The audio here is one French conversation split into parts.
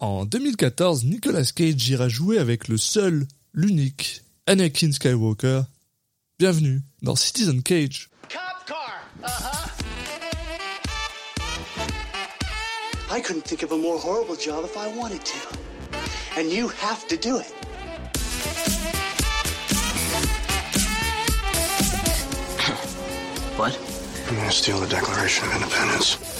En 2014, Nicolas Cage ira jouer avec le seul, l'unique, Anakin Skywalker. Bienvenue dans Citizen Cage. Cop car. Uh-huh. I couldn't think of a more horrible job if I wanted to. And you have to do it. What? I'm gonna steal the Declaration of Independence?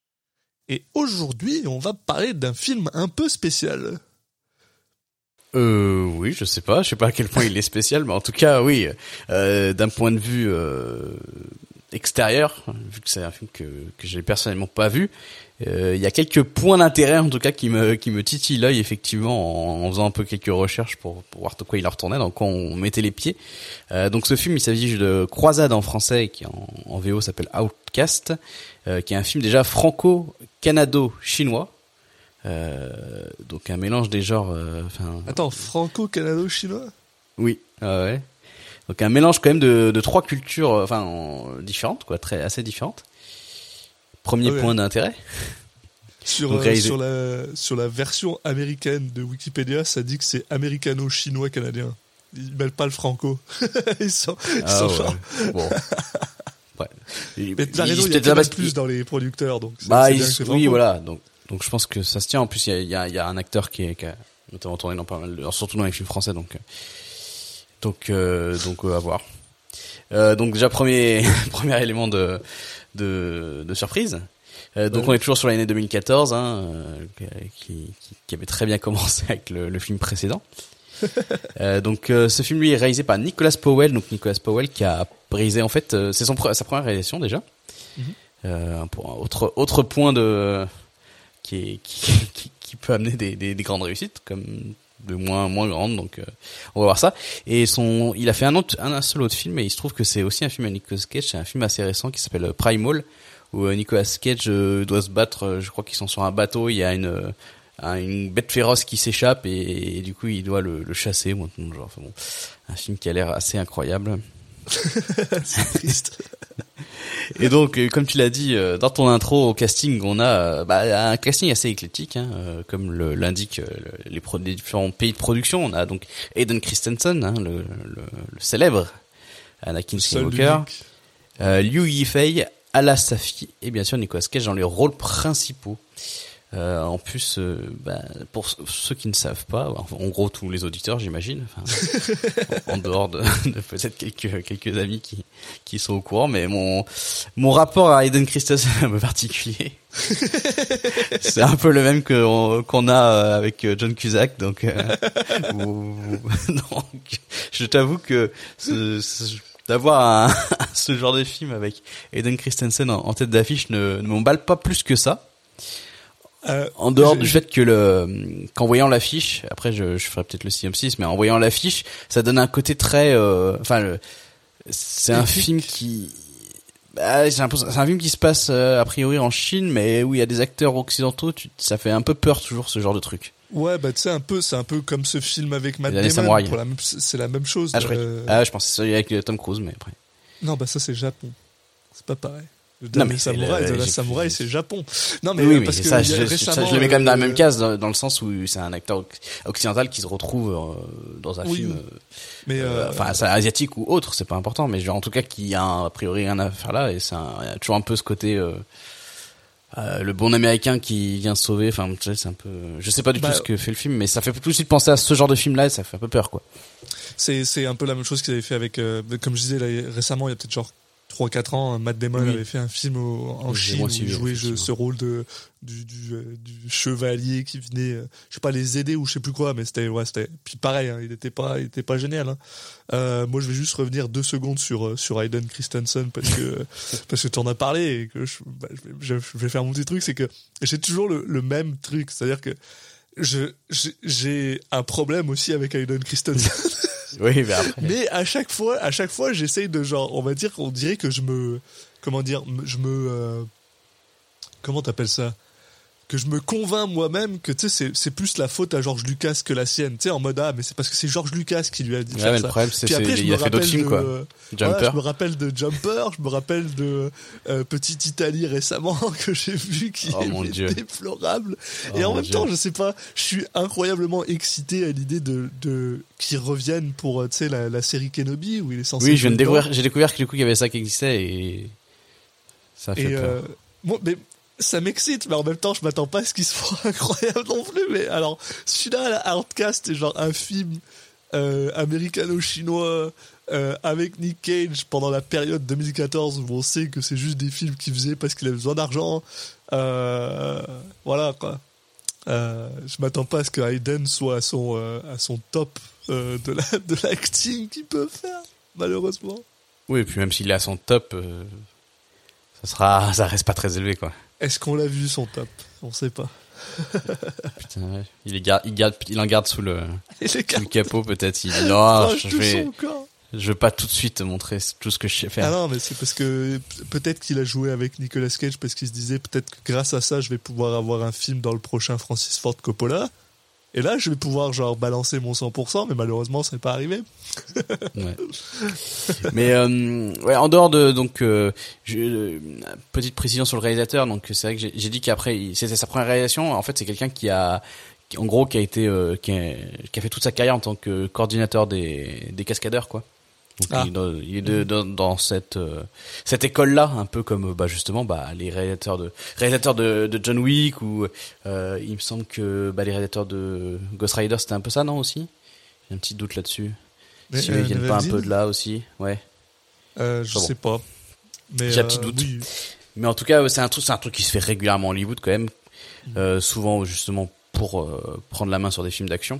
Et aujourd'hui, on va parler d'un film un peu spécial. Euh, oui, je sais pas, je sais pas à quel point il est spécial, mais en tout cas, oui, euh, d'un point de vue euh, extérieur, vu que c'est un film que que j'ai personnellement pas vu, euh, il y a quelques points d'intérêt en tout cas qui me qui me titillent l'œil effectivement en, faisant un peu quelques recherches pour, voir de quoi il retournait, dans quoi on mettait les pieds. Donc ce film, il s'agit de Croisade en français, qui en, VO s'appelle Outcast, qui est un film déjà franco-canado-chinois. Euh, donc un mélange des genres. euh, Attends, franco-canado-chinois? Oui, ah ouais. Donc un mélange quand même de, de trois cultures, euh, enfin en- différentes, quoi, très assez différentes. Premier Ah ouais. point d'intérêt. sur, euh, la, sur la version américaine de Wikipédia, ça dit que c'est américano-chinois-canadien. Ils mêlent pas le franco. ils sont, ils Ah sont ouais. forts. Bon. Ouais. Il- raison, il y a peut-être plus dans les producteurs, donc Bah, oui, voilà. Donc, donc je pense que ça se tient. En plus, il y a, y a, y a un acteur qui, est, qui a notamment tourné dans pas mal, de, surtout dans les films français. Donc, euh, donc, euh, donc euh, à voir. Euh, donc déjà premier premier élément de de, de surprise. Donc Ouais. on est toujours sur l'année 2014, hein, qui, qui, qui avait très bien commencé avec le, le film précédent. Euh, donc euh, ce film lui est réalisé par Nicolas Powell, donc Nicolas Powell qui a réalisé en fait euh, c'est son sa première réalisation déjà. Mhm. Un point- autre autre point de qui, est, qui, qui, qui peut amener des, des, des grandes réussites comme de moins moins grandes. Donc on va voir ça. Et son il a fait un autre un, seul autre film et il se trouve que c'est aussi un film à Nicolas Cage. C'est un film assez récent qui s'appelle Primal où Nicolas Cage doit se battre je crois qu'ils sont sur un bateau. Il y a une un- une bête féroce qui s'échappe et, et du coup il doit le, le chasser truc genre enfin bon un film qui a l'air assez incroyable c'est triste. et donc, euh, comme tu l'as dit euh, dans ton intro au casting, on a euh, bah, un casting assez éclectique, hein, comme l'indiquent le- les, les différents pays de production. On a donc Aiden Christensen, hein, le, le, le célèbre Anakin Skywalker, euh, Liu Yifei, Ala Safi et bien sûr Nicolas Cage dans les rôles principaux. Euh, en plus, euh, bah, pour ceux qui ne savent pas, en gros tous les auditeurs, j'imagine, enfin, en en dehors de, de peut-être quelques quelques amis qui qui sont au courant, mais mon mon rapport à Aiden Christensen est un peu particulier. C'est un peu le même que qu'on a euh, avec euh, John Cusack, donc euh, ou- donc je t'avoue que ce- ce- d'avoir un- ce genre de film avec Aiden Christensen en, en tête d'affiche ne, ne m'emballe pas plus que ça. Euh, En dehors du fait que le qu'en voyant l'affiche, après je, je ferai peut-être le synopsis, mais en voyant l'affiche, ça donne un côté très, euh, enfin, c'est un film qui, bah, c'est un film qui se passe euh, a priori en Chine, mais où il y a des acteurs occidentaux, tu, ça fait un peu peur toujours ce genre de truc. Ouais, bah tu sais un peu, c'est un peu comme ce film avec Matt Damon. Pour la c'est la même chose. Ah, je, euh, ah, je pense que c'est celui avec Tom Cruise, mais après. Non, bah ça c'est Japon. C'est pas pareil. Le Non, mais c'est samouraï, le- de la samouraï, c'est Japon. Non, mais oui, euh, mais parce que ça, je, récemment, ça, je le mets quand même dans la euh, même case, dans, dans le sens où c'est un acteur oc- occidental qui se retrouve euh, dans un Oui, film. oui. euh, Mais Euh, euh, enfin asiatique ou autre c'est pas important mais genre en tout cas qui a un- a priori rien à faire là et c'est un- il y a toujours un peu ce côté euh, euh, le bon américain qui vient se sauver enfin tu sais, c'est un peu je sais pas du Bah, tout ce que fait le film mais ça fait tout de suite penser à ce genre de film là et ça fait un peu peur quoi c'est c'est un peu la même chose qu'ils avaient fait avec, euh, comme je disais là, récemment, il y a peut-être genre 3-4 ans, Matt Damon Oui. avait fait un film au- en Chine où il jouait je- ce rôle de du, du, du chevalier qui venait, euh, je sais pas, les aider ou je sais plus quoi, mais c'était ouais, c'était puis pareil, hein, il était pas, il était pas génial. Hein. Euh, moi, je vais juste revenir deux secondes sur euh, sur Hayden Christensen parce que parce que tu en as parlé et que je, bah, je, vais, je- je vais faire mon petit truc, c'est que j'ai toujours le, le même truc, c'est-à-dire que je j'ai- j'ai un problème aussi avec Hayden Christensen. Oui, mais après. Mais à chaque fois, à chaque fois, j'essaye de genre, on va dire, on dirait que je me, comment dire, je me, euh, comment t'appelles ça? Que je me convainc moi-même que tu sais, c'est plus la faute à George Lucas que la sienne. Tu sais, en mode ah, mais c'est parce que c'est George Lucas qui lui a dit Ouais, faire mais ça. le problème, c'est Puis après, c'est- je il me a fait d'autres rappelle films, de- quoi. Voilà, Jumper. je me rappelle de Jumper, je me rappelle de euh, Petite Italie récemment que j'ai vu qui Oh, est mon Dieu. déplorable. Oh, et en même Dieu. temps, je sais pas, je suis incroyablement excité à l'idée de, de qu'ils reviennent pour euh, tu sais la, la série Kenobi où il est censé. Oui, je viens de découvrir, j'ai découvert que du coup, il y avait ça qui existait et ça a fait Et peur. euh, moi, mais ça m'excite, mais en même temps, je m'attends pas à ce qu'il soit incroyable non plus. Mais alors, celui-là, la Hardcast, c'est genre un film euh, américano-chinois euh, avec Nick Cage pendant la période 2014 où on sait que c'est juste des films qu'il faisait parce qu'il avait besoin d'argent. Euh, voilà quoi. Euh, je m'attends pas à ce que Hayden soit à son à son top de la de l'acting qu'il peut faire malheureusement. Oui, et puis même s'il est à son top, ça sera, ça reste pas très élevé, quoi. Est-ce qu'on l'a vu son top? On sait pas. Putain, ouais. il, est garde, il, garde, il en garde sous le, sous capot, peut-être. Il dit non, proche je vais, veux pas tout de suite te montrer tout ce que je sais faire. Ah non, mais c'est parce que peut-être qu'il a joué avec Nicolas Cage parce qu'il se disait peut-être que grâce à ça, je vais pouvoir avoir un film dans le prochain Francis Ford Coppola. Et là, je vais pouvoir genre balancer mon 100%, mais malheureusement, ça n'est pas arrivé. Ouais. Mais euh, ouais, en dehors de donc euh, je, euh, petite précision sur le réalisateur. Donc c'est vrai que j'ai dit qu'après c'était sa première réalisation. En fait, c'est quelqu'un qui a qui, en gros qui a été euh, qui, a, qui a fait toute sa carrière en tant que coordinateur des des cascadeurs quoi. Donc Ah. il, est dans- il est de- dans, dans cette euh, cette école là, un peu comme bah justement bah les réalisateurs de réalisateurs de, de John Wick ou euh, il me semble que bah les réalisateurs de Ghost Rider c'était un peu ça non aussi? J'ai un petit doute là-dessus. Si euh, ils viennent pas un peu de là aussi, ouais. euh, Je bon. sais pas. J'ai un petit euh, doute. oui. Mais en tout cas, c'est un truc, c'est un truc qui se fait régulièrement en Hollywood quand même, euh, souvent justement pour euh, prendre la main sur des films d'action.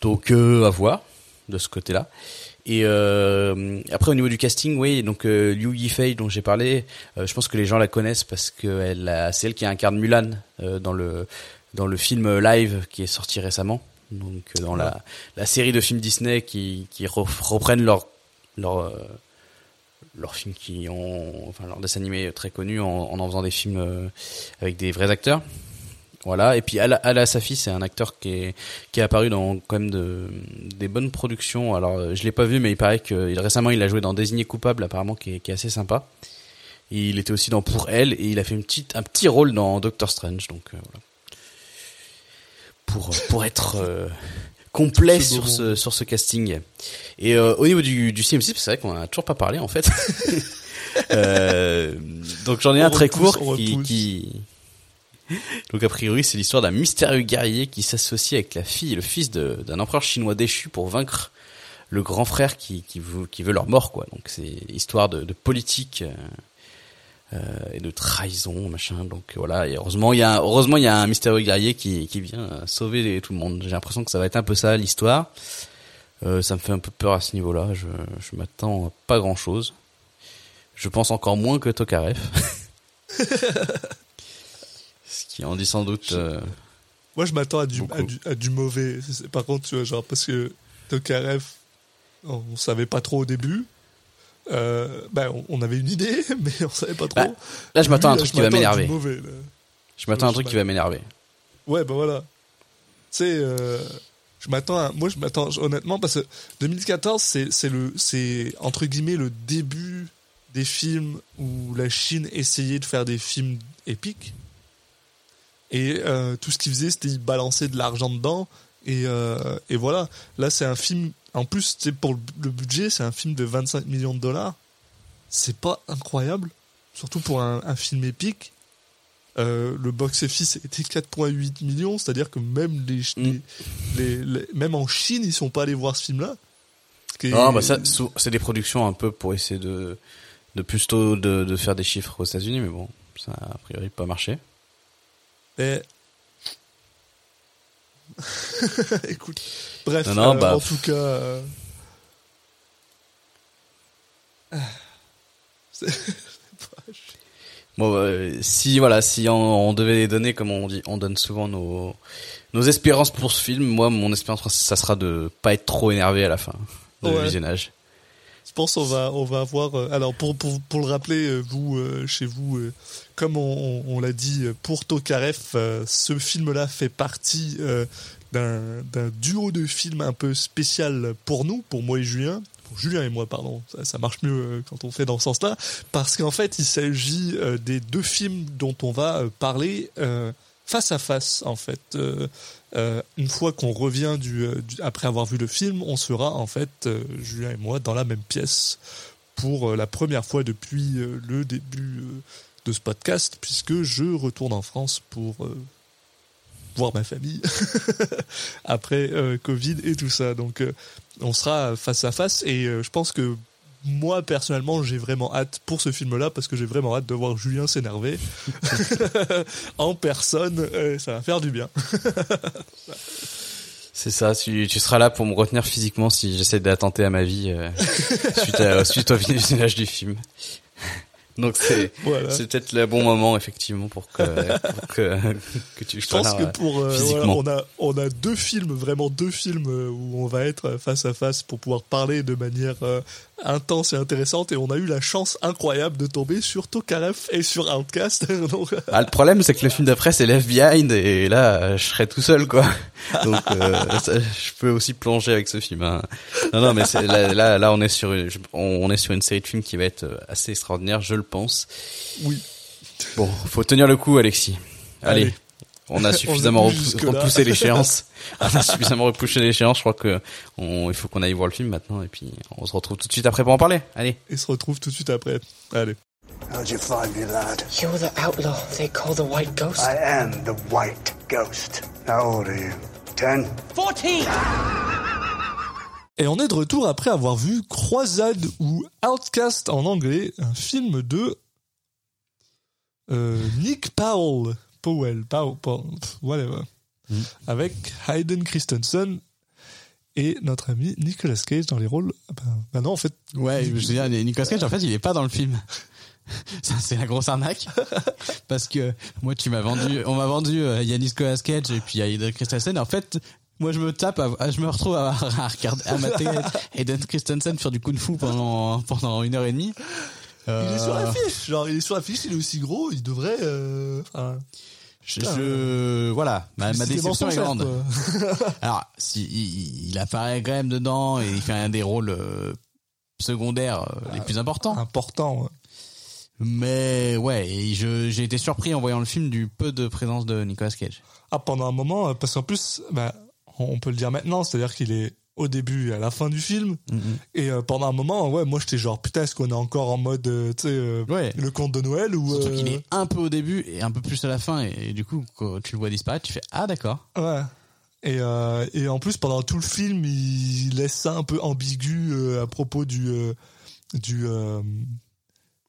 Donc euh, à voir de ce côté-là. Et euh, après au niveau du casting, oui, donc euh, Liu Yifei dont j'ai parlé, euh, je pense que les gens la connaissent parce que elle, a- c'est elle qui incarne Mulan euh, dans le dans le film live qui est sorti récemment. Donc euh, dans la la série de films Disney qui qui re- reprennent leur leur euh, leurs films qui ont, enfin leurs dessins animés très connus en en, en faisant des films avec des vrais acteurs. Voilà. Et puis Ala, Ala Safi, c'est un acteur qui est qui est apparu dans quand même de des bonnes productions. Alors euh, je l'ai pas vu, mais il paraît que récemment il a joué dans Désigné coupable, apparemment qui est, qui est assez sympa. Il était aussi dans Pour elle et il a fait une petite un petit rôle dans Doctor Strange. Donc euh, voilà. Pour pour être euh, complet sur ce sur ce casting. Et euh, au niveau du du CM6, c'est vrai qu'on a toujours pas parlé en fait. Euh, donc j'en ai On un très court qui donc a priori c'est l'histoire d'un mystérieux guerrier qui s'associe avec la fille et le fils d'un empereur chinois déchu pour vaincre le grand frère qui, qui, veut, leur mort quoi. Donc c'est histoire de, politique euh, euh, et de trahison machin. Donc voilà. Et heureusement il y a heureusement il y a un mystérieux guerrier qui, qui vient euh, sauver tout le monde. J'ai l'impression que ça va être un peu ça l'histoire. Ça me fait un peu peur à ce niveau-là. Je, je m'attends à pas grand-chose. Je pense encore moins que Tokarev. Qui en dit sans doute. euh, Moi, je m'attends à du, Beaucoup. à, du, à du mauvais. C'est- Par contre, tu vois, genre, parce que Tokarev, on, on savait pas trop au début. Euh, ben, on, on avait une idée, mais on savait pas trop. Bah, Là, je m'attends à un truc qui va m'énerver. Je m'attends à un truc qui va m'énerver. Ouais, ben voilà. Tu sais, euh, je m'attends à, moi je m'attends honnêtement parce que 2014 c'est c'est le c'est entre guillemets le début des films où la Chine essayait de faire des films épiques et euh, tout ce qu'ils faisaient c'était ils balançaient de l'argent dedans et euh, et voilà là c'est un film en plus c'est pour le- budget c'est un film de 25 millions de dollars c'est pas incroyable surtout pour un, un film épique euh, le box-office était 4,8 millions, c'est-à-dire que même les, Mm. les, les- les- même en Chine, ils sont pas allés voir ce film-là. Non, bah ça, c'est des productions un peu pour essayer de de plus tôt de, de faire des chiffres aux États-Unis, mais bon, ça a a priori pas marché. Et... Écoute, bref, Non, non, euh, bah, en tout cas... euh, ah. C'est- Bon, euh, si voilà, si on, on devait les donner, comme on dit, on donne souvent nos nos espérances pour ce film. Moi, mon espérance, ça sera de pas être trop énervé à la fin de Ouais. visionnage. Je pense on va avoir euh, alors pour le rappeler euh, vous euh, chez vous comme on, l'a dit pour Tokarev ce film là fait partie d'un duo de films un peu spécial pour nous pour moi et Julien. Pour Julien et moi pardon ça, marche mieux quand on fait dans ce sens-là. Parce qu'en fait il s'agit des deux films dont on va parler face à face en fait Euh, euh, une fois qu'on revient du, euh, du- après avoir vu le film, on sera en fait Julien et moi dans la même pièce pour la première fois depuis le début de ce podcast, puisque je retourne en France pour voir ma famille après Covid et tout ça. Donc on sera face à face et je pense que moi personnellement j'ai vraiment hâte pour ce film là parce que j'ai vraiment hâte de voir Julien s'énerver en personne euh, ça va faire du bien C'est ça. Tu, tu seras là pour me retenir physiquement si j'essaie d'attenter à ma vie euh, suite, à, suite au visionnage du film. Donc c'est Voilà. c'est peut-être le bon moment effectivement pour que pour que, que tu Je pense là, que pour euh, voilà, on a on a deux films vraiment deux films euh, où on va être face à face pour pouvoir parler de manière euh, intense et intéressante et on a eu la chance incroyable de tomber sur Tokarev et sur Outcast donc euh, Ah, le problème, c'est que le film d'après, c'est Left Behind, et là, je serais tout seul, quoi. Donc, euh, ça, je peux aussi plonger avec ce film. hein. Non, non, mais là, là, là, on est sur une, on est sur une série de films qui va être euh, assez extraordinaire, je le pense. oui Bon, faut tenir le coup, Alexis. Allez. Allez. On a suffisamment repoussé l'échéance. On a suffisamment repoussé l'échéance. Je crois que on, il faut qu'on aille voir le film maintenant, et puis on se retrouve tout de suite après pour en parler. Allez. et se retrouve tout de suite après allez How'd you find me, lad? You're the outlaw they call the White Ghost. I am the White Ghost. How old are you? Ten? 14! et on est de retour après avoir vu Croisade ou Outcast en anglais un film de euh, Nick Powell Powell pff, whatever Mhm. avec Hayden Christensen et notre ami Nicolas Cage dans les rôles. Ben, ben non, en fait, Ouais, je veux dire, Nicolas Cage, en fait, il est pas dans le film. Ça, c'est la grosse arnaque. Parce que moi, tu m'as vendu, on m'a vendu euh, Yannis Nicolas Cage et puis Hayden Christensen. En fait, moi, je me tape, à- je me retrouve à, à regarder, à mater Hayden Christensen faire du kung-fu pendant, pendant une heure et demie. il est sur Euh, l'affiche. Genre, il est sur l'affiche, il est aussi gros, il devrait. euh, enfin, je, je- voilà, ma, déception est grande. Alors, si, il, il apparaît quand même dedans et il fait un des rôles euh, secondaires euh, les plus importants. Important. ouais. Mais ouais, j'ai été surpris en voyant le film du peu de présence de Nicolas Cage. Ah, pendant un moment, euh, parce qu'en plus, bah, on peut le dire maintenant, c'est-à-dire qu'il est au début et à la fin du film. Et euh, pendant un moment, ouais, moi j'étais genre, putain, est-ce qu'on est encore en mode, euh, tu sais, euh, Ouais. le conte de Noël ou. Surtout qu'il est un peu au début et un peu plus à la fin, et, et du coup, quand tu le vois disparaître, tu fais Ah d'accord. Ouais. Et, et en plus, pendant tout le film, il laisse ça un peu ambigu à propos du. du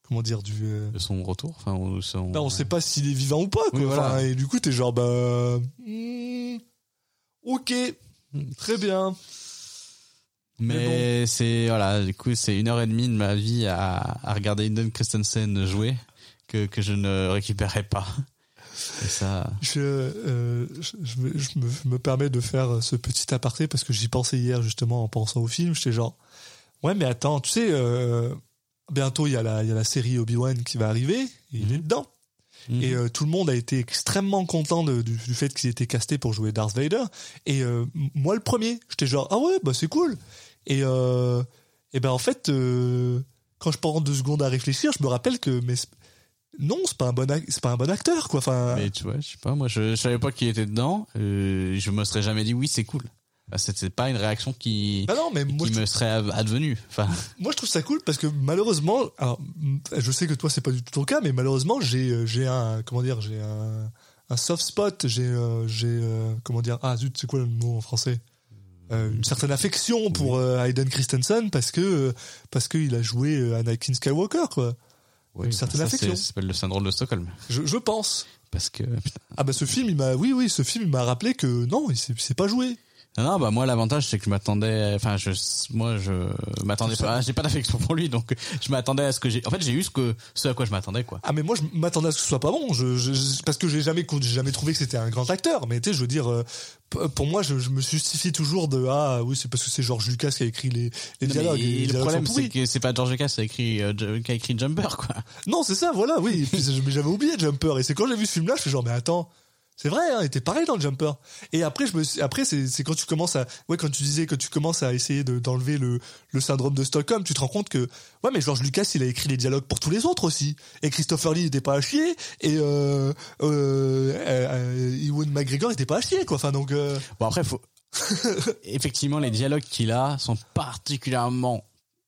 comment dire du De son retour, enfin, ou son... bah, on sait pas s'il est vivant ou pas quoi Oui, voilà. Enfin, et du coup t'es genre bah hmm, ok très bien Mais c'est voilà, du coup, c'est une heure et demie de ma vie à, à regarder Hayden Christensen jouer que que je ne récupérais pas. Et ça, je, euh, je, je me, je me- je me permets de faire ce petit aparté parce que j'y pensais hier justement en pensant au film j'étais genre ouais mais attends tu sais euh, bientôt il y a la il y a la série Obi-Wan qui va arriver il est dedans Mhm. Et euh, tout le monde a été extrêmement content de- du, du fait qu'ils étaient castés pour jouer Darth Vader. Et moi, le premier, j'étais genre ah ouais, bah c'est cool. Et euh, et ben en fait, euh, quand je prends deux secondes à réfléchir, je me rappelle que mais non, c'est pas un bon c'est pas un bon acteur quoi. Enfin, mais tu vois, je sais pas, moi, je, je savais pas qu'il était dedans. Euh, je me serais jamais dit oui, c'est cool. Bah, C'était pas une réaction qui bah non, mais moi qui me serait advenue. Enfin, moi je trouve ça cool parce que malheureusement, alors je sais que toi c'est pas du tout ton cas, mais malheureusement j'ai euh, j'ai un comment dire j'ai un un soft spot, j'ai euh, j'ai euh, comment dire ah zut c'est quoi le mot en français? Une certaine affection pour euh, Hayden Christensen parce que euh, parce qu'il a joué euh, Anakin Skywalker quoi. Oui, Une certaine ça, affection. Ça s'appelle le syndrome de Stockholm. Je, je pense. Parce que, putain. Ah bah ce film il m'a oui oui ce film il m'a rappelé que non il s'est pas joué. Non, non, bah moi l'avantage c'est que je m'attendais, enfin je, moi je m'attendais pas, j'ai pas d'affection pour lui donc je m'attendais à ce que j'ai, en fait j'ai eu ce que, ce à quoi je m'attendais quoi. Ah mais moi je m'attendais à ce que ce soit pas bon je, parce que j'ai jamais j'ai jamais trouvé que c'était un grand acteur mais tu sais je veux dire euh, pour moi je, je me justifie toujours de ah oui c'est parce que c'est George Lucas qui a écrit les, les dialogues et les le dialogues problème c'est que c'est pas George Lucas qui a écrit, euh, qui a écrit Jumper quoi. Non, c'est ça, voilà, oui. Mais j'avais oublié Jumper. Et c'est quand j'ai vu ce film-là, je fais genre, mais attends, c'est vrai, hein, était pareil dans le Jumper. Et après, je me suis- après, c'est, quand tu commences à, ouais, quand tu disais que tu commences à essayer de, d'enlever le, le syndrome de Stockholm, tu te rends compte que, ouais, mais George Lucas, il a écrit les dialogues pour tous les autres aussi. Et Christopher Lee, il pas à chier. Et, euh, euh, euh, Ewan McGregor, il pas à chier, quoi. Enfin, donc, euh, Bon après faut, effectivement les dialogues qu'il a sont particulièrement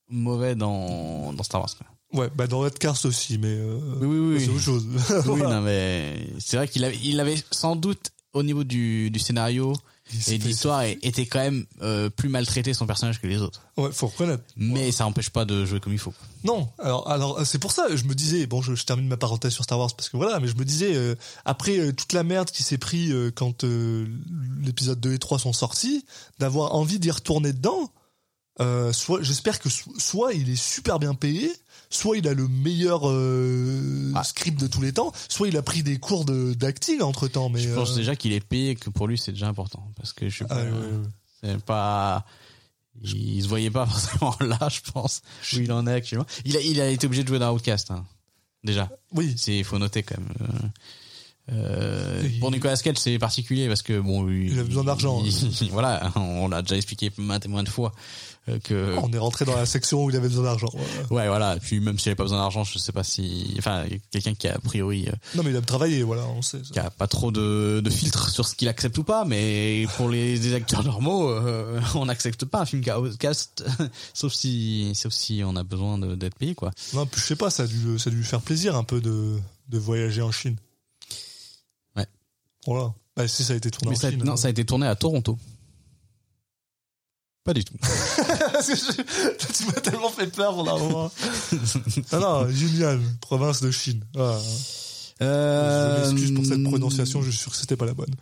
mauvais dans, dans Star Wars quoi. Ouais, bah, dans Red Cars aussi, mais, euh, Oui oui oui. c'est autre chose. Oui, non, mais c'est vrai qu'il avait, il avait sans doute au niveau du, du scénario et de l'histoire était quand même euh, plus maltraité son personnage que les autres. Ouais, faut reconnaître. Mais ça empêche pas de jouer comme il faut. Non, alors alors c'est pour ça je me disais bon je, je termine ma parenthèse sur Star Wars parce que voilà mais je me disais euh, après euh, toute la merde qui s'est pris quand l'épisode 2 et 3 sont sortis d'avoir envie d'y retourner dedans soit j'espère que so- soit il est super bien payé soit il a le meilleur euh, Ah. script de tous les temps soit il a pris des cours de d'acting entre temps mais je pense euh, déjà qu'il est payé et que pour lui c'est déjà important parce que je sais pas, ah, pas, il se voyait pas forcément là, je pense où il en est actuellement. Il a, il a été obligé de jouer dans Outcast hein, déjà. oui C'est, il faut noter quand même. Euh, pour Nicolas Cage, c'est particulier parce que bon, Il a besoin d'argent. il- voilà, on l'a déjà expliqué maintes et maintes fois euh, que. on est rentré dans la section où il avait besoin d'argent ouais. Ouais, voilà. Puis même s'il avait pas besoin d'argent, je sais pas si, enfin, quelqu'un qui a, a priori, euh, non mais il a travaillé voilà on sait ça. qui a pas trop de, de filtre sur ce qu'il accepte ou pas, mais pour les, les acteurs normaux, euh, on n'accepte pas un film cast, sauf si, sauf si on a besoin de- d'être payé, quoi. Non, je sais pas, ça a dû, ça a dû lui faire plaisir un peu de, de voyager en Chine. Voilà. Bah, si ça a été tourné Mais en ça, a- Chine. non, hein. ça a été tourné à Toronto. Pas du tout. Parce que je- tu m'as tellement fait peur pendant un moment. non, non, Yunnan, province de Chine. Ah, Euh, je m'excuse pour cette prononciation, je suis sûr que c'était pas la bonne.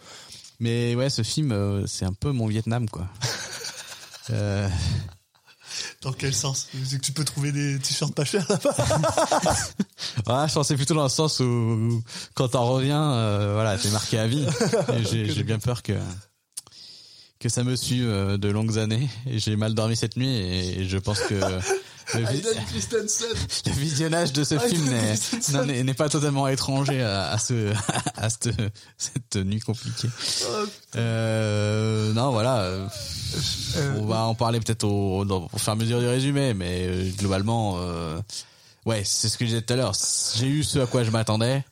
Mais ouais, ce film, euh, c'est un peu mon Vietnam, quoi. euh, Dans quel sens? C'est que tu peux trouver des t-shirts pas chers là-bas Ouais, je pensais plutôt dans le sens où quand t'en reviens, euh, voilà, t'es marqué à vie. Et J'ai j'ai bien peur que que ça me suive euh, de longues années. Et j'ai mal dormi cette nuit et je pense que Hayden Christensen le visionnage de ce Hayden film n'est- pas totalement étranger à, à ce à cette, cette nuit compliquée. Oh, Euh, non, voilà. euh, on va en parler peut-être au, au fur et à mesure du résumé, mais euh, globalement, euh, ouais, c'est ce que je disais tout à l'heure. J'ai eu ce à quoi je m'attendais.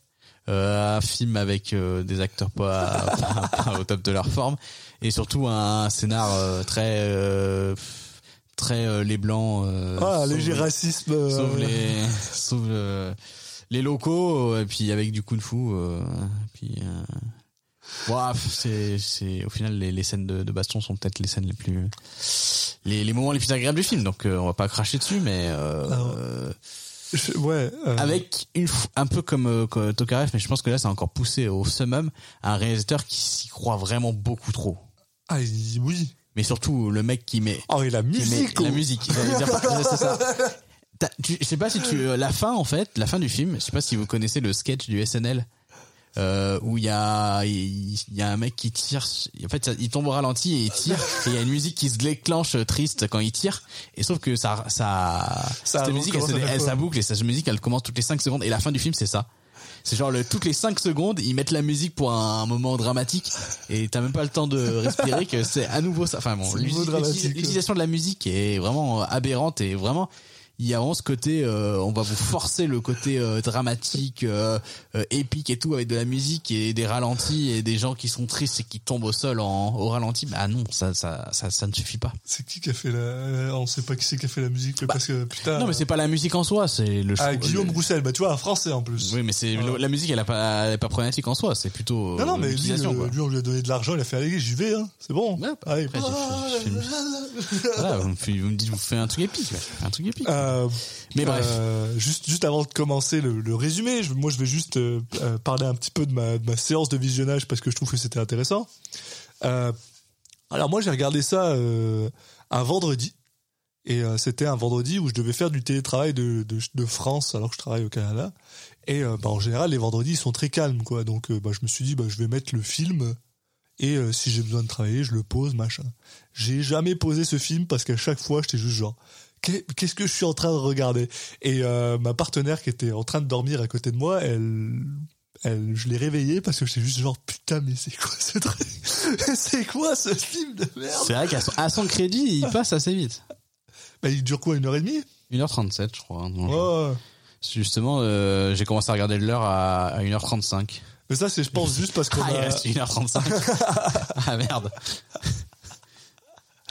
Un film avec des acteurs pas, pas- pas au top de leur forme et surtout un scénar très euh, très euh, les blancs euh, Ah, léger racisme. euh, sauf les sauf les locaux et puis avec du kung fu euh, puis ouah, c'est c'est au final les, les scènes de, de baston sont peut-être les scènes les plus les, les moments les plus agréables du film donc euh, on va pas cracher dessus mais euh, Ah ouais. euh, je- ouais. avec une un peu comme, comme Tokarev mais je pense que là c'est encore poussé au summum un réalisateur qui s'y croit vraiment beaucoup trop Ah, oui. Mais surtout le mec qui met Oh, et la met- musique. la musique. C'est ça tu- je sais pas si tu euh, la fin en fait la fin du film je sais pas si vous connaissez le sketch du SNL euh, où il y a il il y a un mec qui tire en fait il tombe au ralenti et il tire et il y a une musique qui se déclenche euh, triste quand il tire. Et sauf que ça ça, Ça cette musique elle, elle, boucle et cette musique elle commence toutes les 5 secondes. Et la fin du film c'est ça c'est genre le, toutes les 5 secondes ils mettent la musique pour un, moment dramatique et t'as même pas le temps de respirer que c'est à nouveau ça. Enfin bon l'utilisation de la musique est vraiment aberrante et vraiment il y a vraiment ce côté, euh, on va vous forcer le côté euh, dramatique, euh, épique et tout avec de la musique et des ralentis et des gens qui sont tristes et qui tombent au sol en, au ralenti. Bah non, ça, ça, ça, ça ne suffit pas. C'est qui qui a fait la. On sait pas qui c'est qui a fait la musique, mais parce que putain. Bah, non, mais c'est pas la musique en soi, c'est le. Ah, Guillaume Roussel, bah tu vois, un français en plus. Oui, mais c'est Voilà. la musique, elle a pas, elle est pas problématique en soi. C'est plutôt Non, non, mais lui, lui, on lui a donné de l'argent, il a fait allez, j'y vais, hein. C'est bon. Ouais, bah, Allez. après, fait- fait- Voilà, vous me, dites, vous faites un truc épique, un truc épique. Euh, Mais bref. euh, juste, juste avant de commencer le, le résumé, je- moi je vais juste euh, euh, parler un petit peu de ma, de ma séance de visionnage parce que je trouve que c'était intéressant. Euh, alors moi j'ai regardé ça euh, un vendredi et euh, c'était un vendredi où je devais faire du télétravail de, de, de France alors que je travaille au Canada. Et euh, bah, en général les vendredis ils sont très calmes quoi, donc euh, bah, je me suis dit bah, je vais mettre le film et euh, si j'ai besoin de travailler je le pose machin. J'ai jamais posé ce film parce qu'à chaque fois j'étais juste genre qu'est-ce que je suis en train de regarder? Et euh, ma partenaire qui était en train de dormir à côté de moi, elle, elle, je l'ai réveillée parce que j'étais juste genre putain mais c'est quoi ce truc? C'est quoi ce film de merde? C'est vrai qu'à son, à son crédit, il passe assez vite. Bah il dure quoi une heure et demie? 1h37, je crois. Justement, euh, j'ai commencé à regarder l'heure à, à 1h35. Mais ça c'est je pense juste parce qu'on Ah, il a. reste 1h35. ah merde.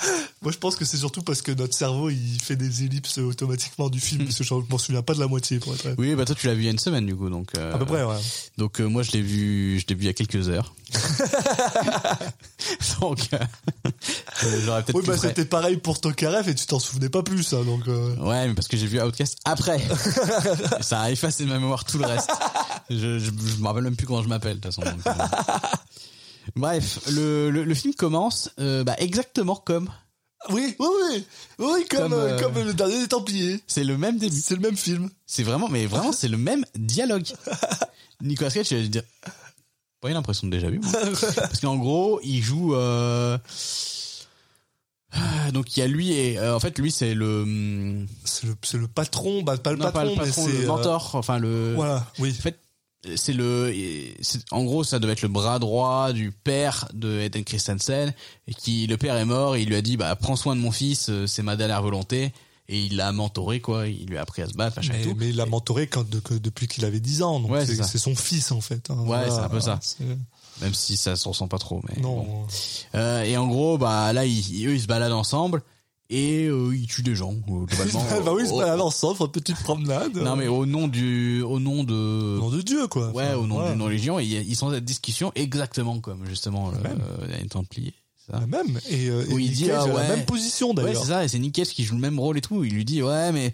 Moi je pense que c'est surtout parce que notre cerveau il fait des ellipses automatiquement du film parce que je m'en souviens pas de la moitié pour être honnête. Oui, bah toi tu l'as vu il y a une semaine du coup, donc. euh, À peu près ouais. Donc euh, moi je l'ai vu, je l'ai vu il y a quelques heures. donc euh, j'aurais peut-être Oui bah c'était pareil pour Tokarev et tu t'en souvenais pas plus hein, donc. Ouais, mais parce que j'ai vu Outcast après. ça a effacé de ma mémoire tout le reste. Je, je, je me rappelle même plus comment je m'appelle de toute façon. donc. Bref, le, le, le film commence euh, bah, exactement comme. Oui oui oui oui comme Comme, euh, euh, comme le dernier des Templiers. C'est le même début. C'est le même film. C'est vraiment, mais vraiment, c'est le même dialogue. Nicolas Cage, a dû dire. Pas une impression de déjà vu. moi. Parce qu'en gros, il joue. Euh... ah, Donc il y a lui et euh, en fait lui c'est le C'est le, le patron, bah, pas le non patron, pas le patron le mentor enfin le voilà, oui. En fait, c'est le, c'est- en gros, ça devait être le bras droit du père de Eden Christensen, et qui, le père est mort, et il lui a dit, bah, prends soin de mon fils, euh, c'est ma dernière volonté, et il l'a mentoré, quoi, il lui a appris à se battre, machin et Mais, tout. mais il l'a mentoré quand, de- que- depuis qu'il avait 10 ans, donc Ouais, c'est son fils en fait. hein. Ouais, Voilà, c'est un peu ça. Même si ça se ressent pas trop, mais Non, bon. Euh, et en gros, bah, là, ils, eux, ils se baladent ensemble, et euh, ils tuent des gens, euh, globalement. bah oui, c'est pas à l'ensemble, une petite promenade. non, mais au nom du, au nom de, Au nom de Dieu, quoi. Ouais, au nom voilà. d'une religion, et ils sont dans cette discussion exactement comme justement euh, les Templiers. ça. Même. Et, euh, et il dit, ah ouais. la même position Ouais, d'ailleurs. c'est ça, et c'est Cage qui joue le même rôle et tout. Il lui dit, ouais, mais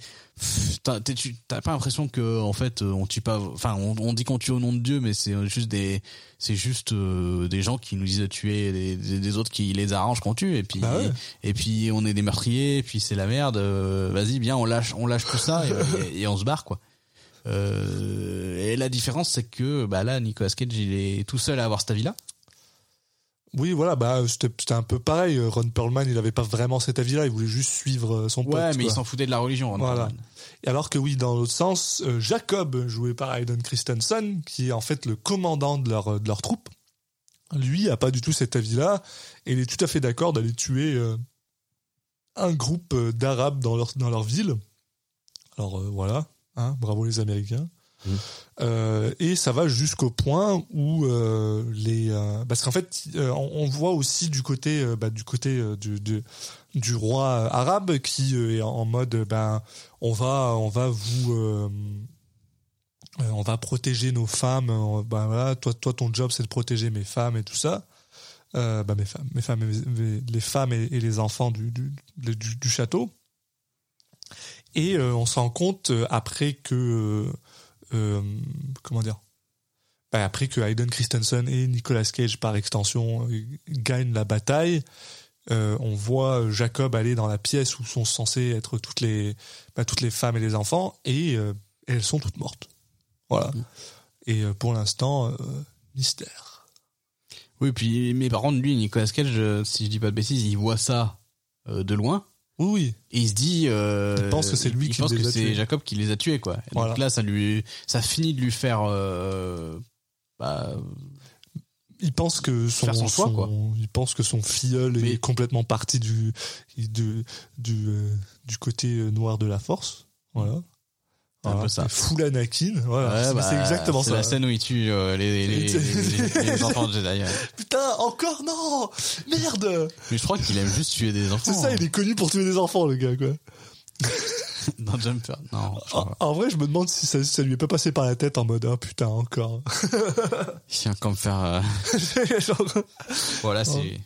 t'as pas l'impression que en fait euh, on tue pas, enfin on, on dit qu'on tue au nom de Dieu, mais c'est juste des, c'est juste euh, des gens qui nous disent de tuer des, autres qui les arrangent qu'on tue, et puis Bah ouais. et puis on est des meurtriers, et puis c'est la merde. euh, Vas-y, bien, on lâche, on lâche tout ça et, et on se barre quoi. Euh, et la différence, c'est que bah là, Nicolas Cage, il est tout seul à avoir cette avis-là. Oui, voilà, bah c'était un peu pareil. Ron Perlman, il avait pas vraiment cet avis-là, il voulait juste suivre euh, son pote. Ouais, mais quoi. il s'en foutait de la religion. Ron Voilà. Perlman. Alors que oui, dans l'autre sens, euh, Jacob, joué par Hayden Christensen, qui est en fait le commandant de leur, de leur troupe, lui a pas du tout cet avis-là, et il est tout à fait d'accord d'aller tuer euh, un groupe euh, d'Arabes dans leur, dans leur ville. Alors euh, voilà, hein, bravo les Américains. Euh, et ça va jusqu'au point où euh, les euh, parce qu'en fait on, voit aussi du côté bah, du côté du, roi arabe qui est en mode ben on va on va vous on va protéger nos femmes on- ben voilà toi toi ton job c'est de protéger mes femmes et tout ça. Bah, mes femmes mes femmes les femmes et, les enfants du du, du, château. Et on se rend compte après que euh, comment dire? Bah, après que Hayden Christensen et Nicolas Cage par extension euh, gagnent la bataille euh, on voit Jacob aller dans la pièce où sont censées être toutes les bah, toutes les femmes et les enfants et euh, elles sont toutes mortes. Voilà. Et euh, pour l'instant mystère. Oui, puis mais par contre, lui, Nicolas Cage, si je dis pas de bêtises, il voit ça de loin oui oui et il se dit, euh, Il pense que c'est lui il qui pense les que c'est. Jacob qui les a tués, quoi. Et Voilà. Donc là, ça lui, ça finit de lui faire, euh, bah, il pense que son, Faire son choix, quoi. il pense que son filleul Mais- est complètement parti du du du, euh, du côté noir de la force Voilà. C'est un Voilà. peu ça. Full Anakin. Voilà. Ouais, C'est- bah, c'est exactement C'est ça. la scène où il tue euh, les, les, les, les- les enfants de Jedi. ouais. Putain, encore non Merde Mais je crois qu'il aime juste tuer des enfants. C'est ça, il est connu pour tuer des enfants, le gars, quoi. Dans Jumper. Non, En, en vrai, je me demande si ça, ça lui est pas passé par la tête en mode, ah putain, encore. Il vient comme faire. euh, Genre, Voilà, c'est.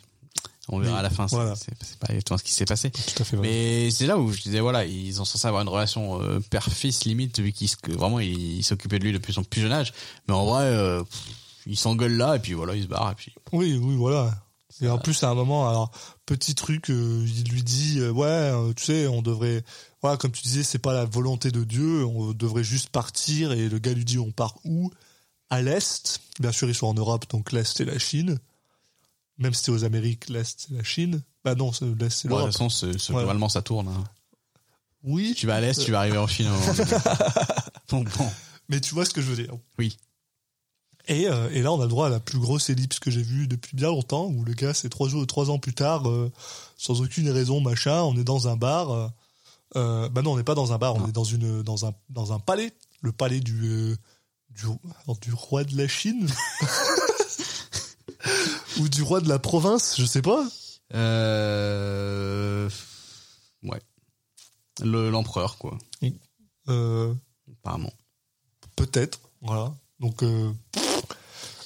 On verra Oui, à la fin. c'est- voilà. C'est c'est pas exactement ce qui s'est passé. Tout à fait vrai. Mais c'est là où je disais voilà, ils sont censés avoir une relation euh, père-fils limite vu qu'ils vraiment il, il s'occupait de lui depuis son plus jeune âge. Mais en vrai, euh, pff, il s'engueule là et puis voilà, il se barre et puis. Oui, oui, voilà. Et en plus, à un moment, alors, petit truc, euh, il lui dit, euh, ouais, euh, tu sais, on devrait, voilà, comme tu disais, c'est pas la volonté de Dieu, on devrait juste partir, et le gars lui dit, on part où? À l'Est. Bien sûr, ils sont en Europe, donc l'Est, c'est la Chine. Même si c'est aux Amériques, l'Est, c'est la Chine. Bah non, c'est- l'Est, c'est Bon, de l'Europe. toute façon, Ouais. globalement ça tourne. hein. Oui, Tu vas à l'est, tu vas arriver en Chine. au- Donc bon, mais tu vois ce que je veux dire. oui. Et, euh, et là, on a le droit à la plus grosse ellipse que j'ai vue depuis bien longtemps, où le gars, c'est trois jours, trois ans plus tard, euh, sans aucune raison, machin, on est dans un bar. euh, euh, bah non, on n'est pas dans un bar, on Non. est dans une dans un dans un palais, le palais du euh, du, alors, du roi de la Chine ou du roi de la province, je sais pas. Euh... Ouais. Le- L'empereur, quoi. Euh, Apparemment. Peut-être, voilà. Donc euh,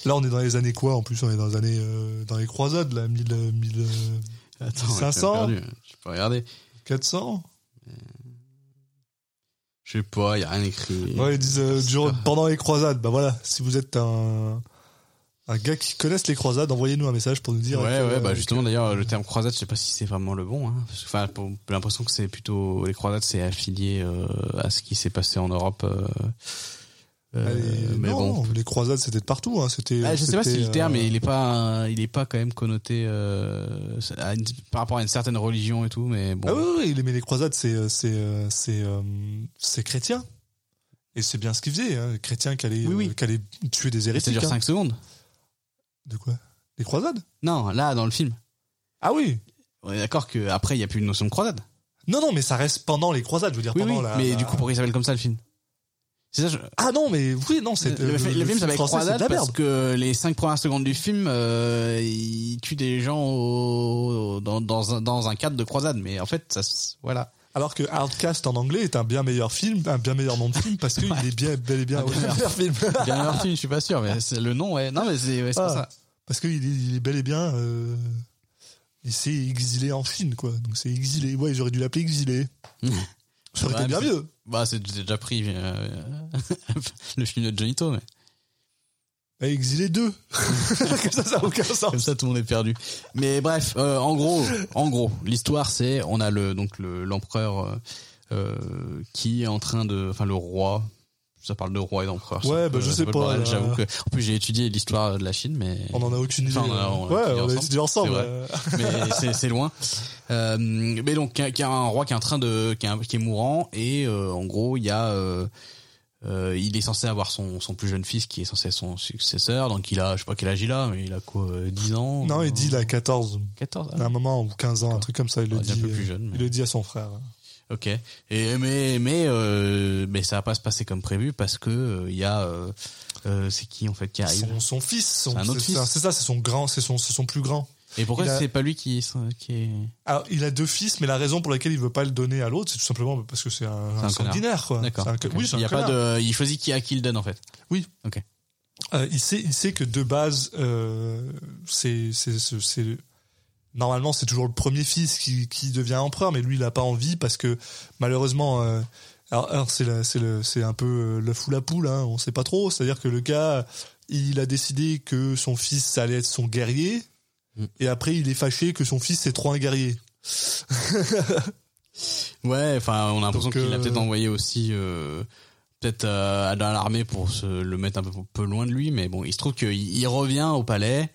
là, on est dans les années quoi En plus, on est dans les années dans les croisades, là, 1000, euh, 1000, euh, Attends, 500? j'ai perdu. Je peux regarder. 400 Je sais pas, il y a rien écrit. Ouais, ils disent pendant les croisades. Bah voilà, si vous êtes un, un gars qui connaisse les croisades, envoyez-nous un message pour nous dire. Ouais, que- ouais, bah que- justement, d'ailleurs, le terme croisade, je sais pas si c'est vraiment le bon. Hein, parce que, enfin, pour- j'ai l'impression que c'est plutôt les croisades, c'est affilié euh, à ce qui s'est passé en Europe. euh, euh, mais non, bon. les croisades c'était de partout. Hein. C'était. Ah, je sais pas si le terme, euh, il est pas, il est pas quand même connoté euh, à une- par rapport à une certaine religion et tout, mais bon. Ah oui, oui, mais les croisades c'est euh, c'est euh, c'est euh, c'est chrétien. Et c'est bien ce qu'ils faisaient, hein, les chrétiens qui allaient, Oui, oui. euh, qui allaient tuer des ça hérétiques. dure hein. 5 secondes. De quoi? Les croisades? Non, là, dans le film. Ah oui. On est d'accord qu'après, il y a plus une notion de croisade. Non, non, mais ça reste pendant les croisades, je veux dire Oui, pendant oui, la. mais la- du coup, pourquoi il s'appelle comme ça le film? Ça, je... Ah non, mais oui, non, c'est le, le film s'appelle français, c'est de Croisade la parce que les cinq premières secondes du film, euh, il tue des gens au- dans, dans, un, dans un cadre de croisade. Mais en fait, ça, se- voilà. Alors que Hardcast en anglais est un bien meilleur film, un bien meilleur nom de film parce qu'il est bien bel et bien Un bien meilleur film. Bien meilleur film, je suis pas sûr, mais c'est le nom, ouais. Non, mais c'est ouais, Ah. ça. Parce qu'il est, il est bel et bien. Euh, il s'est exilé en Chine, quoi. Donc c'est exilé. Ouais, j'aurais dû l'appeler exilé. Ça aurait été bien mieux. Bah, c'est déjà pris euh, le film de Johnny mais Bah, exilé 2. Comme ça, ça aucun comme sens. ça, tout le monde est perdu. Mais bref, euh, en gros, en gros, l'histoire, c'est on a le donc le l'empereur euh, euh, qui est en train de, enfin le roi. Ça parle de roi et d'empereur. Ouais, bah, je sais pas. J'avoue que, en plus, j'ai étudié l'histoire de la Chine, mais On en a aucune idée. Enfin, on a- on a ouais, on a étudié ensemble. Euh. mais c'est loin. Euh, mais donc, qui a, qui a un roi qui est en train de, qui, est- qui est mourant et euh, en gros, il y a, euh, euh, il est censé avoir son, son plus jeune fils qui est censé être son successeur. Donc, il a, je sais pas quel âge il a, mais il a quoi, euh, 10 ans? Non, il dit il a 14. 14. À un moment, ou 15 ans, un truc comme ça, il le il un dit. peu plus euh, jeune, mais- Il le dit à son frère. Ok. Et mais mais euh, mais ça va pas se passer comme prévu parce que euh, il y a euh, euh, c'est qui en fait qui arrive? Son, son fils. son- C'est ça, C'est son grand, c'est son, c'est son plus grand. Et pourquoi a- c'est pas lui qui qui est Alors, il a deux fils, mais la raison pour laquelle il veut pas le donner à l'autre, c'est tout simplement parce que c'est un, un sanguinaire, quoi. D'accord. Un-. Oui, il y un a pas connard. de il choisit qui à qui il donne en fait. Oui. Ok. Euh, il sait, il sait que de base, euh, c'est, normalement c'est toujours le premier fils qui, qui devient empereur, mais lui il a pas envie parce que malheureusement, euh, alors, alors, c'est, le, un peu euh, l'œuf ou la poule, hein, on sait pas trop. C'est-à-dire que le gars, il a décidé que son fils ça allait être son guerrier, Mm. et après il est fâché que son fils c'est trop un guerrier. Ouais, enfin on a l'impression qu'il a euh, peut-être envoyé aussi euh, peut-être euh, dans l'armée pour se le mettre un peu, peu loin de lui, mais bon il se trouve qu'il il revient au palais.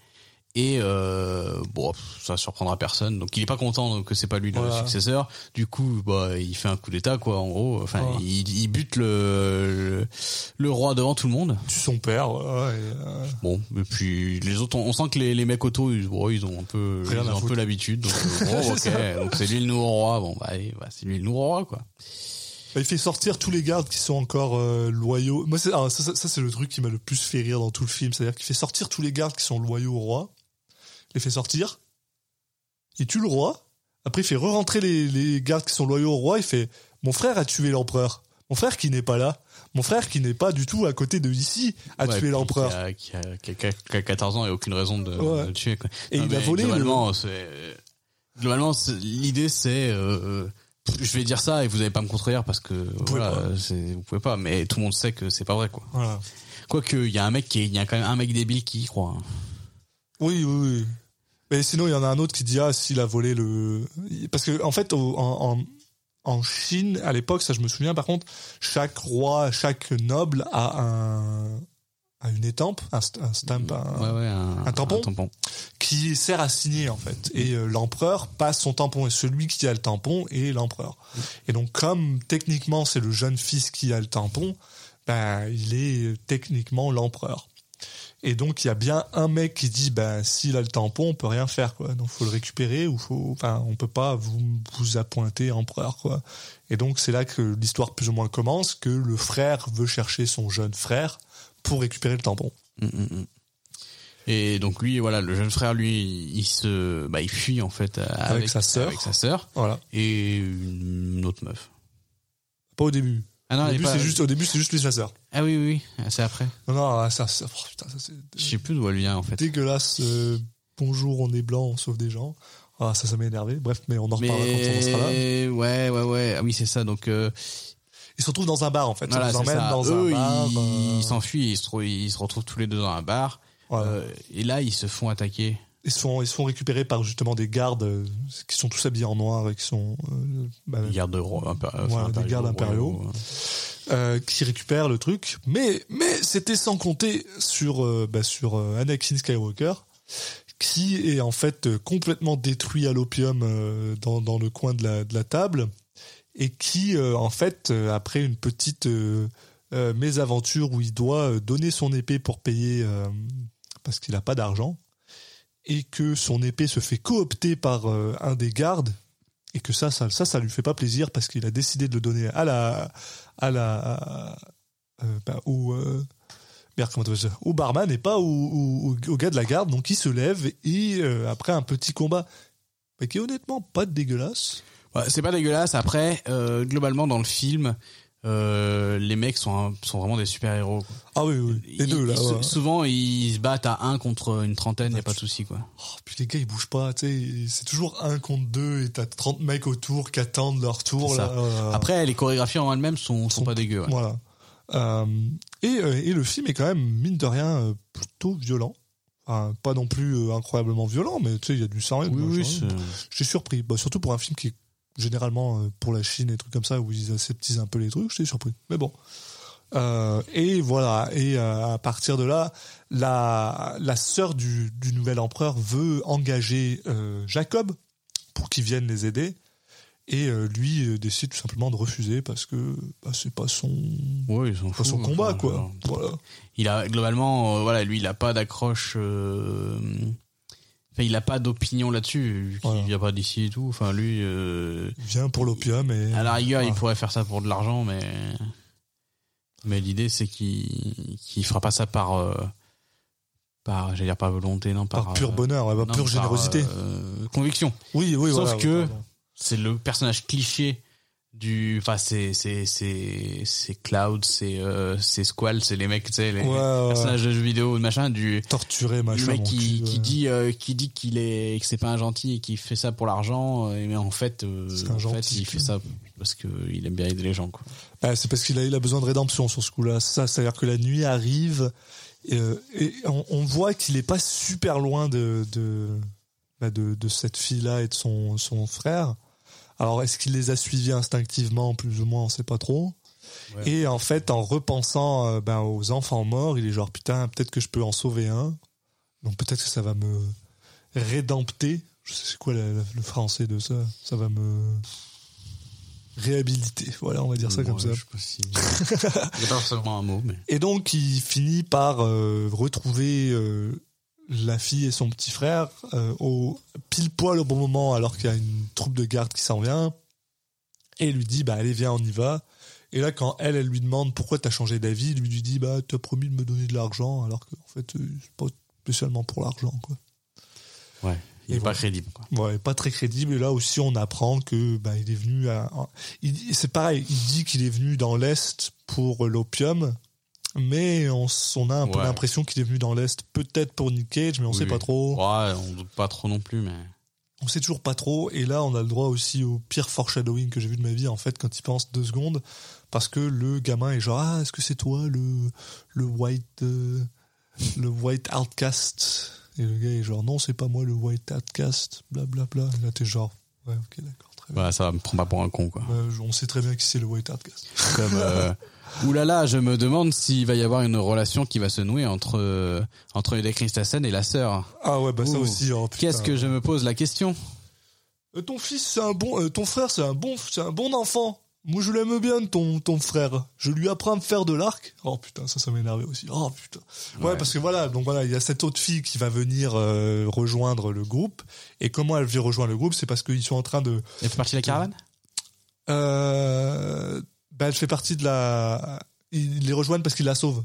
Et euh, bon, ça surprendra personne. Donc il est pas content que c'est pas lui le Voilà. successeur. Du coup, bah il fait un coup d'état quoi. En gros, enfin Voilà. il, il bute le, le le roi devant tout le monde. Son père, et, euh, Bon, et puis les autres, on, on sent que les, les mecs auto, ils, bon, ils ont un peu, Rien ils ont un peu l'habitude. Donc, euh, bon, ok, donc c'est lui le nouveau roi. Bon, bah, bah, c'est lui le nouveau roi, quoi. Il fait sortir tous les gardes qui sont encore euh, loyaux. Moi, ah, ça, ça, ça, c'est le truc qui m'a le plus fait rire dans tout le film. C'est-à-dire qu'il fait sortir tous les gardes qui sont loyaux au roi. Il les fait sortir. Il tue le roi. Après, il fait re-rentrer les, les gardes qui sont loyaux au roi. Il fait Mon frère a tué l'empereur. Mon frère qui n'est pas là. Mon frère qui n'est pas du tout à côté de ici a Ouais, tué l'empereur. Qui a, qui, a, qui a- qui a 14 ans et aucune raison de, Ouais. de le tuer. Quoi. Et Non, il a volé le- Globalement, c'est- l'idée c'est euh, je vais dire ça et vous allez pas me contredire parce que pouvez voilà, c'est- vous pouvez pas. Mais tout le monde sait que c'est pas vrai quoi. Voilà. Quoique il y a un mec qui il y a quand même un mec débile qui y croit. hein. Oui, oui, oui. Mais sinon, il y en a un autre qui dit ah s'il a volé le parce que en fait au- en, en en Chine à l'époque, ça je me souviens par contre, chaque roi, chaque noble a un a une étampe, un, st- un stamp, un- ouais ouais un, un tampon tampon. qui sert à signer en fait. Et euh, l'empereur passe son tampon et celui qui a le tampon est l'empereur. Et donc comme techniquement c'est le jeune fils qui a le tampon, ben il est techniquement l'empereur. Et donc il y a bien un mec qui dit ben s'il a le tampon on peut rien faire quoi. Donc faut le récupérer ou faut enfin on peut pas vous vous appointer empereur quoi. Et donc c'est là que l'histoire plus ou moins commence que le frère veut chercher son jeune frère pour récupérer le tampon. Mm, mm, mm. Et donc lui, voilà, le jeune frère, lui, il se, bah, il fuit en fait euh, avec, sa sœur. avec sa sœur Voilà. et une autre meuf. Pas au début. Ah non, au début pas- c'est juste au début c'est juste sa sœur. Ah oui, oui, oui, c'est après. Non, non, ça, ça, oh, putain, ça c'est Je sais plus d'où elle vient en fait. dégueulasse. euh, bonjour, on est blanc, on sauve des gens. Ah, ça, ça m'a énervé. Bref, mais on en reparlera quand on en sera là. Mais ouais, ouais, ouais. Ah oui, c'est ça. Donc euh, Ils se retrouvent dans un bar, en fait. voilà, dans Eux, un bar. ils euh, s'enfuient, ils se, trou- ils se retrouvent tous les deux dans un bar. et là, ils se font attaquer. Ils, se font, ils se font récupérer par justement des gardes euh, qui sont tous habillés en noir et qui sont. euh, bah, Des gardes Ouais, des impériaux. royaux, euh, qui récupèrent le truc. Mais, mais c'était sans compter sur, euh, bah, sur euh, Anakin Skywalker, qui est en fait complètement détruit à l'opium dans, dans le coin de la, de la table, et qui, en fait, après une petite mésaventure où il doit donner son épée pour payer, parce qu'il n'a pas d'argent, et que son épée se fait coopter par euh, un des gardes, et que ça, ça, ça, ça lui fait pas plaisir parce qu'il a décidé de le donner à la, à la, euh, bah, au, euh, comment ça? Au barman et pas au, gars de la garde. Donc il se lève et euh, après un petit combat, qui est honnêtement pas dégueulasse. C'est pas dégueulasse. Après, euh, globalement, dans le film, euh, les mecs sont, un- sont vraiment des super héros. Ah oui, oui, les deux là. ouais. Souvent, ils se battent à un contre une trentaine, y a pas de souci quoi. Oh, puis les gars ils bougent pas, tu sais, c'est toujours un contre deux et t'as 30 mecs autour qui attendent leur tour. Là. Euh, Après, les chorégraphies en elles-mêmes sont, sont Sont- pas dégueu. ouais. Voilà. Euh, et, euh, et le film est quand même, mine de rien, plutôt violent. Enfin, pas non plus incroyablement violent, mais tu sais, il y a du sang. Oui, oui, J'étais surpris. Bah, surtout pour un film qui est généralement euh, pour la Chine et trucs comme ça, où ils aseptisent un peu les trucs, j'étais surpris. Mais bon. Euh, et voilà. Et euh, à partir de là, la, la sœur du, du nouvel empereur veut engager euh, Jacob pour qu'il vienne les aider. Et euh, lui décide tout simplement de refuser parce que bah, c'est pas son, Ouais, ils sont pas son combat, enfin, quoi. Voilà. Il a globalement, euh, voilà, lui, il a pas d'accroche. Il a pas d'opinion là-dessus. vu qu'il Voilà. vient pas d'ici et tout. Enfin, lui, euh, Il vient pour l'opium et. à la rigueur, il pourrait faire ça pour de l'argent, mais mais l'idée, c'est qu'il qu'il fera pas ça par euh, par, j'allais dire par volonté, non, par, Par pur euh, bonheur, ouais, par non, pure par, générosité. euh, conviction. oui, oui, Sauf voilà, que- c'est le personnage cliché du enfin c'est c'est c'est c'est Cloud c'est euh, c'est Squall c'est les mecs tu sais les Ouais, ouais, personnages de jeux vidéo machin du torturé, machin. mec mon qui, cul, qui ouais. dit euh, qui dit qu'il est que c'est pas un gentil et qu'il fait ça pour l'argent euh, mais en fait euh, C'est en fait il fait ça parce que il aime bien aider les gens quoi Bah, c'est parce qu'il a, il a besoin de rédemption sur ce coup-là. Ça, c'est-à-dire que la nuit arrive et on, on voit qu'il est pas super loin de de, bah, de, de cette fille-là et de son, son frère. Alors, est-ce qu'il les a suivis instinctivement, plus ou moins, on sait pas trop. Ouais. Et en fait, en repensant euh, ben, aux enfants morts, il est genre putain, peut-être que je peux en sauver un. Donc peut-être que ça va me rédempter. Je sais quoi la- la- le français de ça? Ça va me réhabiliter. Voilà, on va dire ça comme ça. Je sais pas si il y a pas forcément un mot mais Et donc, il finit par euh, retrouver euh, la fille et son petit frère euh, au pile poil au bon moment, alors qu'il y a une troupe de garde qui s'en vient. Et lui dit, bah allez, viens, on y va. Et là, quand elle, elle lui demande pourquoi t'as changé d'avis, lui lui dit bah t'as promis de me donner de l'argent, alors que en fait euh, c'est pas spécialement pour l'argent quoi. Ouais. Il Et est pas crédible, quoi. Ouais, pas très crédible. Et là aussi, on apprend que bah, il est venu à. C'est pareil, il dit qu'il est venu dans l'est pour l'opium, mais on, a un peu Ouais. l'impression qu'il est venu dans l'est, peut-être pour Nick Cage, mais on Oui, sait oui. pas trop. Ouais, on doute pas trop non plus, mais. On sait toujours pas trop. Et là, on a le droit aussi au pire foreshadowing que j'ai vu de ma vie, en fait, quand il pense deux secondes, parce que le gamin est genre ah, est-ce que c'est toi le le white euh, le white outcast? Et le gars est genre non, c'est pas moi le white outcast, blablabla. Et là, t'es genre ouais, ok, d'accord, très bien. Voilà, ça me prend pas pour un con, quoi. On sait très bien qui c'est le white outcast. Comme, euh, oulala, je me demande s'il va y avoir une relation qui va se nouer entre, euh, entre Eda Christensen et la sœur. Ah ouais, bah ça Ouh. aussi. oh, putain. Qu'est-ce que je me pose la question? Euh, ton fils, c'est un bon, euh, ton frère, c'est un bon, c'est un bon enfant. Moi, je l'aime bien, ton, ton frère. Je lui apprends à me faire de l'arc. Oh putain, ça, ça m'énervait aussi. Oh putain. Ouais, Ouais. parce que voilà, donc voilà, il y a cette autre fille qui va venir euh, rejoindre le groupe. Et comment elle vient rejoindre le groupe, c'est parce qu'ils sont en train de. Elle fait partie de la caravane? Euh, bah, elle fait partie de la. Ils les rejoignent parce qu'ils la sauvent.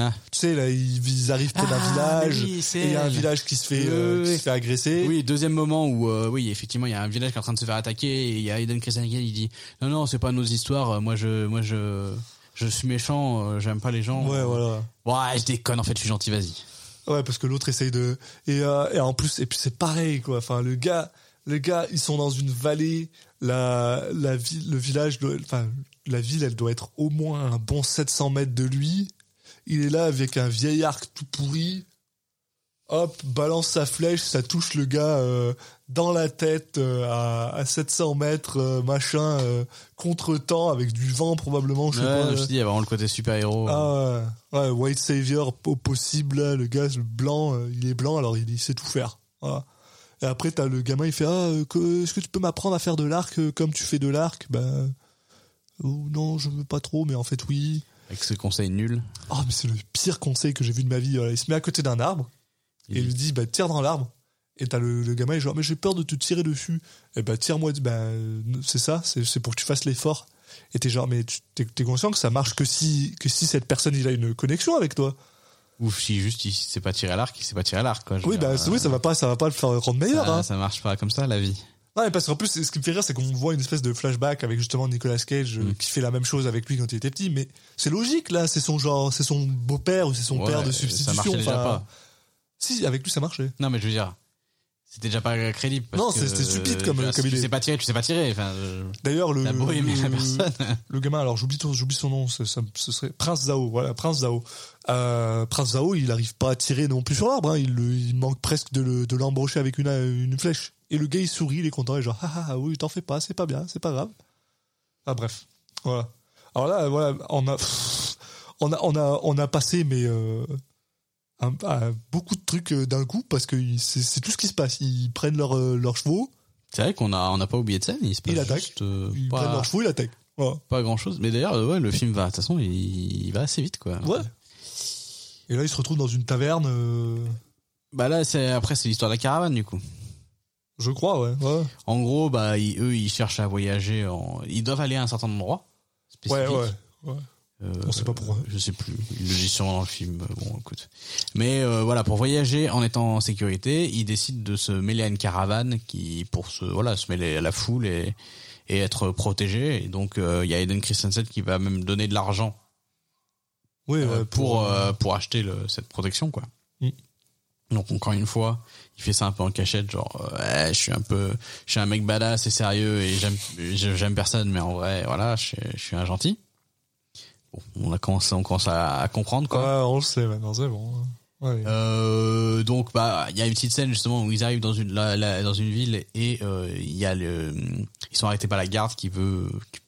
Ah. Tu sais, là, ils, arrivent près d'un Ah, village. oui, et il y a un village qui se fait, Oui, euh, qui oui. se fait agresser. Oui, deuxième moment où, euh, oui, effectivement, il y a un village qui est en train de se faire attaquer et il y a Eden Christensen il dit, non, non, c'est pas nos histoires, moi je, moi je, je suis méchant, euh, j'aime pas les gens. Ouais, voilà. Ouais, je déconne, en fait, je suis gentil, vas-y. Ouais, parce que l'autre essaye de et, et en plus et puis c'est pareil quoi. Enfin le gars, le gars, ils sont dans une vallée. La la ville, le village, doit- enfin la ville, elle doit être au moins un bon 700 mètres de lui. Il est là avec un vieil arc tout pourri. Hop, balance sa flèche, ça touche le gars euh, dans la tête euh, à, à 700 mètres, euh, machin, contre-temps avec du vent probablement, je sais pas. je te dis, il y a vraiment le côté super-héros. Ah ouais, ouais, White Savior au possible, là, le gars, le blanc, il est blanc, alors il, il sait tout faire. Voilà. Et après, t'as le gamin, il fait Ah, est-ce que tu peux m'apprendre à faire de l'arc comme tu fais de l'arc? Ben. oh, non, je veux pas trop, mais en fait, oui. Avec ce conseil nul. Oh, mais c'est le pire conseil que j'ai vu de ma vie. Voilà, il se met à côté d'un arbre et il lui dit Bah, tire dans l'arbre. Et t'as le, le gamin, il est genre Mais j'ai peur de te tirer dessus. Et bah, tire-moi. Bah, euh, c'est ça, c'est c'est pour que tu fasses l'effort. Et t'es genre Mais tu- t'es conscient que ça marche que si, que si cette personne, il a une connexion avec toi. Ou si juste il sait pas tirer à l'arc, il sait pas tirer à l'arc, Oui, bah, euh, oui, ça va pas, ça va pas le faire rendre meilleur. ça, hein. ça marche pas comme ça, la vie. Non, mais parce qu'en plus, ce qui me fait rire, c'est qu'on voit une espèce de flashback avec justement Nicolas Cage euh, Mm. qui fait la même chose avec lui quand il était petit. Mais c'est logique, là. C'est son genre, c'est son beau-père ou c'est son Ouais, père de ça substitution. marchait déjà pas. Si, avec lui, ça marchait. Non, mais je veux dire, c'était déjà pas crédible. parce Non, c'était stupide comme- comme si tu idée. sais pas tirer, tu sais pas tirer. Enfin, D'ailleurs, le, gamin, alors j'oublie son nom, ce, serait Prince Zao, voilà, Prince Zao. Euh, Prince Zao, il arrive pas à tirer non plus sur l'arbre, hein, il, manque presque de le- de l'embrocher avec une, une flèche. Et le gars, il sourit, il est content, il est genre, ah, ah, ah, oui, t'en fais pas, c'est pas bien, c'est pas grave. Ah, bref. Voilà. Alors là, voilà, on a, on a, on a, on a passé, mais, euh, un- un- beaucoup de trucs euh, d'un coup parce que c'est tout ce qui se passe. Ils prennent leurs euh, leurs chevaux, C'est vrai qu'on a, on n'a pas oublié de scène. Il se passe Il attaque. juste, euh, ils prennent leurs chevaux, ils attaquent. Voilà. pas grand chose. Mais d'ailleurs, ouais, le film va, de toute façon, il, il va assez vite, quoi. Ouais. Et là, ils se retrouvent dans une taverne, euh, Bah là, c'est, après, c'est l'histoire de la caravane, du coup. Je crois, ouais. Ouais, En gros, bah, ils- eux, ils cherchent à voyager en, ils doivent aller à un certain endroit. ouais. spécifique. ouais. Euh, On sait pas pourquoi. Je sais plus. Ils le disent sûrement dans le film. euh, Bon, écoute. Mais euh, voilà, pour voyager en étant en sécurité, ils décident de se mêler à une caravane qui, pour se, voilà, se mêler à la foule et, et être protégé. Et donc, euh, il y a Eden Christensen qui va même donner de l'argent Oui, ouais, pour pour acheter le, cette protection, quoi. Mm. Donc encore une fois, il fait ça un peu en cachette, genre euh, ouais, je suis un peu, je suis un mec badass et sérieux et j'aime j'aime personne, mais en vrai, voilà, je, suis- je suis un gentil. Bon, on a commencé, on commence à, à comprendre quoi. Ouais, on le sait maintenant, c'est bon. Ouais. Euh, donc bah il y a une petite scène justement où ils arrivent dans une la- la- dans une ville et euh, il y a le ils sont arrêtés par la garde qui veut qui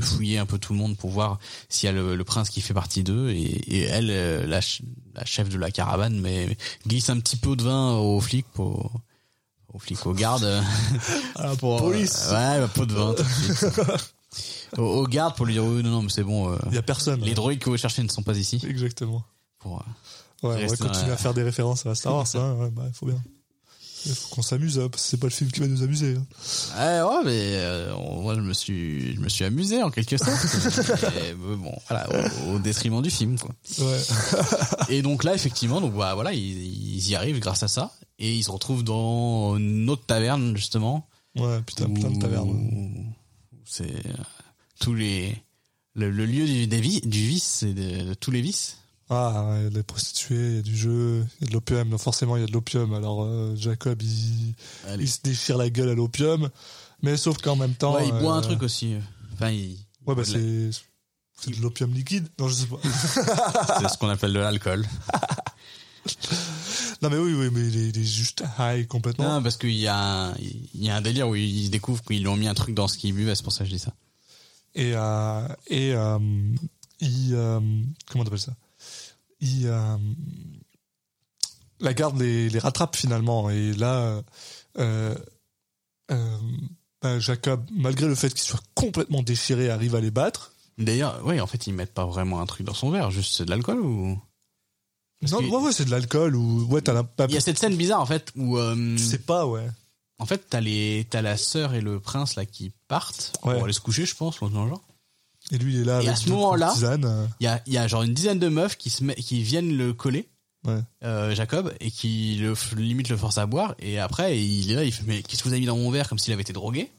fouiller un peu tout le monde pour voir s'il y a le, le prince qui fait partie d'eux et, et elle euh, la, ch- la chef de la caravane mais glisse un petit peu de vin aux flics pour aux flics aux gardes Ah, pour police. euh, ouais un peu de vin tout de suite. aux, aux gardes pour lui dire oui non non mais c'est bon euh, Il y a personne. les droïdes que vous cherchez ne sont pas ici Exactement. pour euh, Ouais, on va continuer la- à faire des références à Star Wars, hein. Ouais, bah, faut bien. Il faut qu'on s'amuse, hein, parce que c'est pas le film qui va nous amuser. hein. Ouais, ouais, mais euh, moi je me suis, je me suis amusé en quelque sorte. Mais, euh, bon, voilà, au, au détriment du film, quoi. Ouais. Et donc là, effectivement, donc bah, voilà, ils, ils y arrivent grâce à ça, et ils se retrouvent dans une autre taverne justement. Ouais, putain, plein de où- tavernes. où C'est euh, tous les le, le lieu du, des du vice et de, de tous les vices. Ah, il y a des prostituées, il y a du jeu, il y a de l'opium. Forcément, il y a de l'opium. Alors, euh, Jacob, il, se déchire la gueule à l'opium. Mais sauf qu'en même temps. ouais, il boit un euh, truc aussi. Enfin, il, Ouais, bah, c'est. C'est de l'opium liquide Non, je sais pas. c'est ce qu'on appelle de l'alcool. non, mais oui, oui, mais il est, il est juste high complètement. Non, parce qu'il y a un, il y a un délire où ils découvrent qu'ils ont mis un truc dans ce qu'ils buvent, c'est pour ça que je dis ça. Et, euh, et il. comment on appelle ça? Il. euh, la garde les, les rattrape finalement. Et là. Euh, euh, bah, Jacob, malgré le fait qu'il soit complètement déchiré, arrive à les battre. D'ailleurs, oui, en fait, ils mettent pas vraiment un truc dans son verre, juste c'est de l'alcool ou? Parce non, que- ouais, ouais, c'est de l'alcool ou. Ouais, t'as la. Il y a cette scène bizarre en fait où euh, Tu sais pas, ouais. en fait t'as les t'as la sœur et le prince là qui partent Ouais. pour aller se coucher, je pense, ou genre. Et lui, il est là. Et avec à ce moment-là- euh, Il y a il y a genre une dizaine de meufs qui se met, qui viennent le coller. Ouais. euh, Jacob et qui le limite le force à boire et après il est là il fait mais qu'est-ce que vous avez mis dans mon verre comme s'il avait été drogué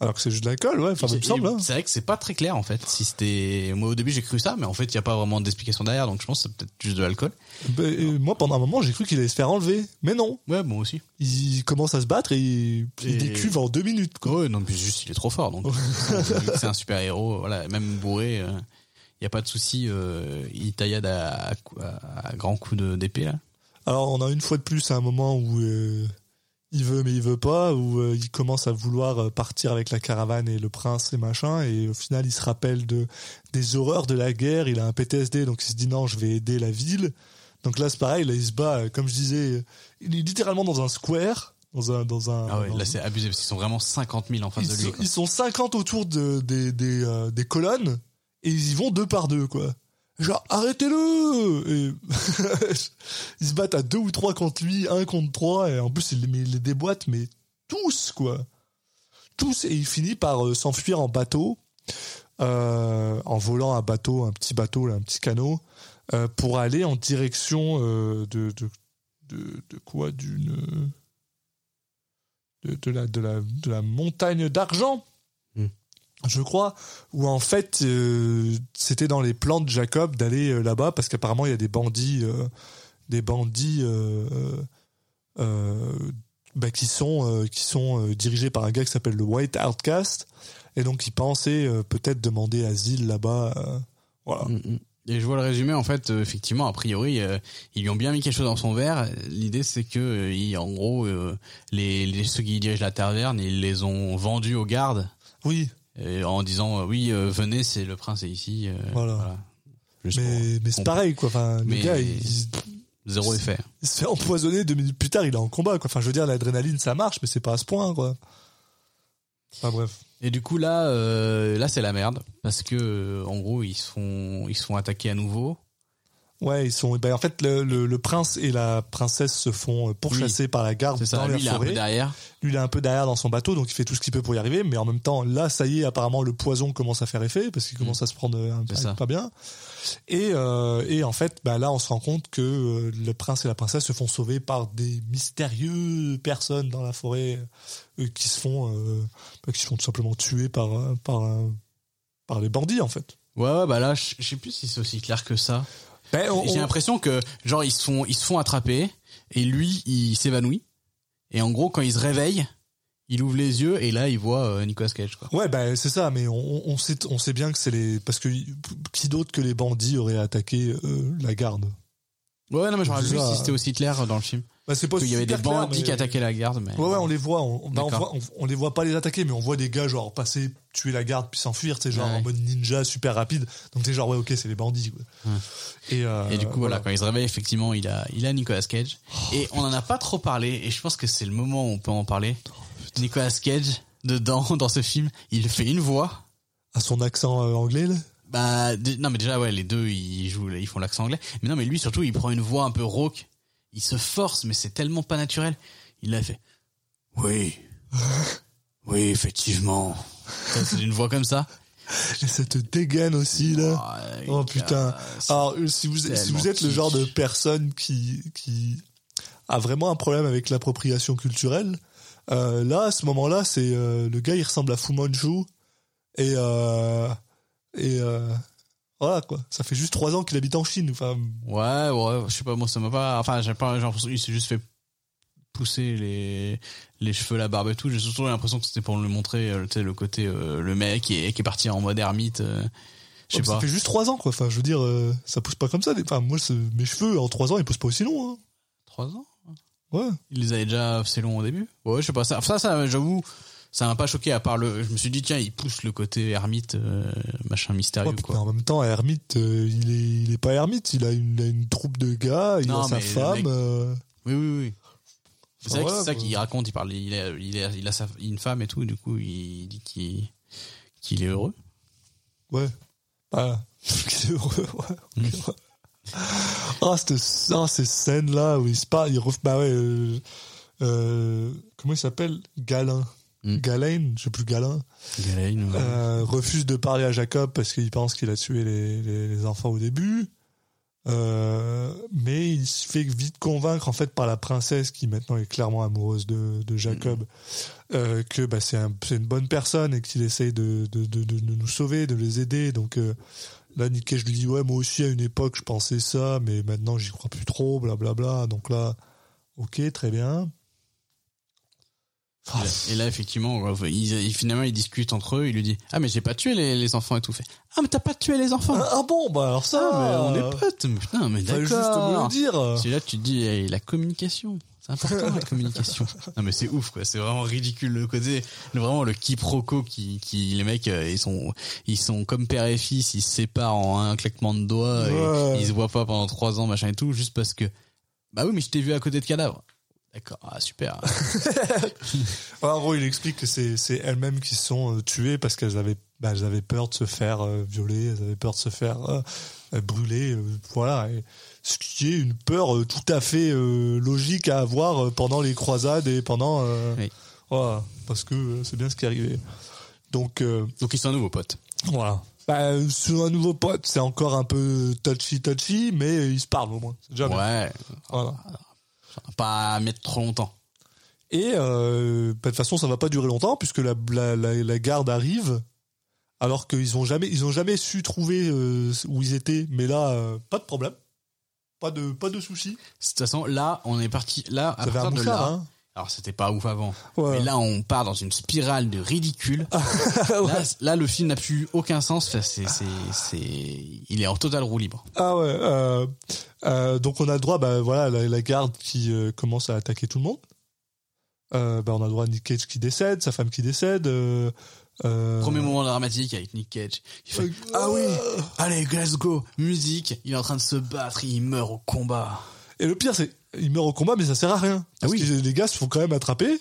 Alors que c'est juste de l'alcool, ouais. Enfin, il me semble. hein. c'est vrai que c'est pas très clair en fait si c'était moi au début j'ai cru ça mais en fait il y a pas vraiment d'explication derrière donc je pense que c'est peut-être juste de l'alcool Bah, moi, pendant un moment, j'ai cru qu'il allait se faire enlever. Mais non. ouais moi aussi Il commence à se battre et il, il Et- décuve en deux minutes, quoi. Ouais, non, mais juste il est trop fort. Donc, c'est un super héros. Voilà, même bourré, il y a pas de souci. euh, il taillade à, à, à, à grands coups d'épée là. Alors, on a une fois de plus un moment où euh, il veut mais il veut pas, où euh, il commence à vouloir euh, partir avec la caravane et le prince et machin, et au final, il se rappelle de des horreurs de la guerre. Il a un PTSD, donc il se dit non, je vais aider la ville. Donc là, c'est pareil. Là, il se bat, euh, comme je disais, il est littéralement dans un square, dans un dans un. Ah ouais, là c'est abusé parce qu'ils sont vraiment 50 000 en face ils, de lui. sont, Quoi. ils sont 50 autour de, des, des, euh, des colonnes et ils y vont deux par deux, quoi. Genre, arrêtez-le Et Ils se battent à deux ou trois contre lui, un contre trois, et en plus, il les, les mais tous, quoi. Tous, et il finit par euh, s'enfuir en bateau, euh, en volant un bateau, un petit bateau, là, un petit canot, euh, pour aller en direction de, de, de, quoi? D'une de, de la, de, la, de la montagne d'argent. Je crois, où en fait euh, c'était dans les plans de Jacob d'aller euh, là-bas parce qu'apparemment il y a des bandits, euh, des bandits bah, qui sont qui sont dirigés par un gars qui s'appelle le White Outcast et donc il pensait peut-être demander asile là-bas. voilà. Mm, mm. Et je vois le résumé en fait effectivement a priori ils lui ont bien mis quelque chose dans son verre. L'idée c'est que il- en gros les, les ceux qui dirigent la taverne ils les ont vendus aux gardes Oui, en disant euh, oui euh, venez c'est le prince est ici. euh, Voilà. Juste mais, mais c'est pareil quoi. Enfin, le gars il, zéro effet. il se fait empoisonner deux minutes plus tard, il est en combat quoi. Enfin, je veux dire l'adrénaline ça marche, mais c'est pas à ce point quoi. Enfin bref. Et du coup là, euh, là c'est la merde parce que en gros ils se font ils se font attaquer à nouveau. Ouais, ils sont. Ben, en fait, le, le, le prince et la princesse se font euh, pourchasser par la garde ça. dans Lui la il est un peu derrière. Lui, il est un peu derrière dans son bateau, donc il fait tout ce qu'il peut pour y arriver. Mais en même temps, là, ça y est, apparemment, le poison commence à faire effet parce qu'il commence à se prendre un Mm. C'est ça. pas bien. Et, euh, et en fait, bah, là, on se rend compte que euh, le prince et la princesse se font sauver par des mystérieuses personnes dans la forêt euh, qui se font, euh, bah, qui se font tout simplement tuer par euh, par euh, par les bandits, en fait. Ouais, ouais bah là je sais plus si c'est aussi clair que ça. Ben, on- J'ai on- l'impression que genre ils se font ils se font attraper et lui il s'évanouit et en gros quand il se réveille il ouvre les yeux et là il voit euh, Nicolas Cage quoi. Ouais, bah, c'est ça, mais on, on sait, on sait bien que c'est les. Parce que qui d'autre que les bandits auraient attaqué euh, la garde? Ouais non mais vu ça. si c'était aussi clair dans le film. Bah, C'est pas qu'il y avait des clair, bandits mais- qui attaquaient la garde mais. Ouais, ouais, on les voit. On, bah, on, D'accord. voit on, on les voit pas les attaquer, mais on voit des gars, genre, passer, tuer la garde, puis s'enfuir, tu genre, Ouais. en mode ninja super rapide. Donc, t'es genre, ouais, ok, c'est les bandits, quoi. Et, euh, Et du coup voilà. quand il se réveille effectivement il a il a Nicolas Cage et on en a pas trop parlé et je pense que c'est le moment où on peut en parler. Nicolas Cage dedans dans ce film il fait une voix. À son accent euh, anglais, là? Bah non mais déjà ouais les deux ils jouent ils font l'accent anglais mais non mais lui surtout il prend une voix un peu rauque il se force mais c'est tellement pas naturel Il a fait. Oui. Oui, effectivement. C'est une voix comme ça. Et ça te dégaine aussi, là. Oh putain. Alors, si vous, si tellement vous êtes le genre de personne qui, qui a vraiment un problème avec l'appropriation culturelle, euh, là, à ce moment-là, c'est euh, le gars, il ressemble à Fu Manchu. Et, euh, et voilà, quoi. Ça fait juste trois ans qu'il habite en Chine. Enfin, Ouais, ouais, je sais pas, moi ça m'a pas. Enfin, j'ai pas l'impression qu'il s'est juste fait pousser les les cheveux, la barbe et tout. J'ai surtout l'impression que c'était pour le montrer, euh, tu sais, le côté euh, le mec qui est, qui est parti en mode ermite. euh, je sais ça pas. fait juste trois ans, quoi. Enfin, je veux dire, euh, ça pousse pas comme ça. Enfin, moi, mes cheveux, en trois ans, ils poussent pas aussi long. Hein. Trois ans? Ouais. Il les avait déjà assez longs au début? Ouais, je sais pas. Ça, ça, ça j'avoue, ça m'a pas choqué. À part le, je me suis dit tiens, il pousse le côté ermite, euh, machin mystérieux Ouais, quoi. En même temps, Hermite, euh, il est, il est pas Hermite. Il a une, il a une troupe de gars, il Non, a sa femme. mec- euh, Oui, oui, oui. C'est vrai que voilà, c'est ça qu'il raconte. Il parle, il a, il a, il a sa, une femme et tout. Et du coup, il dit qu'il, qu'il est heureux. Ouais. Bah, qu'il est heureux, ouais. Mm. ouais. Ah, cette- ah, ces scènes-là où il se parle, il ref... Bah ouais, comment il s'appelle? Galin. Mm. Galen, je sais plus Galin, Galen, ouais. euh, refuse de parler à Jacob parce qu'il pense qu'il a tué les, les, les enfants au début. Euh, mais il se fait vite convaincre en fait par la princesse qui maintenant est clairement amoureuse de, de Jacob euh, que bah, c'est un, c'est une bonne personne et qu'il essaye de, nous sauver, de les aider. Donc là, Nick Cage lui dit ouais moi aussi à une époque je pensais ça, mais maintenant j'y crois plus trop, blablabla. Donc là, ok très bien. Ah, Et là, effectivement, ils, finalement, ils discutent entre eux. Il lui dit Ah, mais j'ai pas tué les, les enfants et tout. Fait Ah, mais t'as pas tué les enfants ah, ah bon bah alors ça, Ah, mais on euh, est potes. Mais putain, mais fallait juste me d'accord. le dire. C'est là que tu te dis eh, la communication. C'est important la communication. Non mais c'est ouf quoi, c'est vraiment ridicule le côté, vraiment le quiproquo qui, qui les mecs euh, ils sont ils sont comme père et fils, ils se séparent en un claquement de doigts Ouais. et ils se voient pas pendant trois ans machin et tout juste parce que bah oui mais je t'ai vu à côté de cadavre. D'accord, ah super. En gros, il explique que c'est c'est elles-mêmes qui se sont euh, tuées parce qu'elles avaient bah, elles avaient peur de se faire euh, violer, elles avaient peur de se faire euh, brûler, euh, voilà. Et ce qui est une peur tout à fait logique à avoir pendant les croisades et pendant Oui. voilà, parce que c'est bien ce qui est arrivé. Donc Donc ils sont nouveaux potes. voilà. Bah, sur un nouveau pote, c'est encore un peu touchy touchy, mais ils se parlent au moins. C'est déjà bien. Ouais, Voilà. Pas mettre trop longtemps. Et euh, bah, de toute façon, ça va pas durer longtemps puisque la, la, la, la garde arrive. Alors qu'ils ont jamais, ils ont jamais su trouver euh, où ils étaient. Mais là, euh, pas de problème, pas de, pas de souci. De toute façon, là, on est parti. Là, à Ça partir de là, hein. Alors c'était pas ouf avant, Ouais. mais là, on part dans une spirale de ridicule. là, là, le film n'a plus aucun sens. Enfin, c'est, c'est, c'est, il est en total roue libre. Ah ouais. Euh, euh, donc on a le droit, bah voilà, la, la garde qui euh, commence à attaquer tout le monde. Bah on a le droit à Nick Cage qui décède, sa femme qui décède. Premier moment dramatique avec Nick Cage. Il fait, ah oui, allez, go, musique. Il est en train de se battre, il meurt au combat. Et le pire, c'est il meurt au combat, mais ça sert à rien. Parce Ah oui. que les gars se font quand même attraper.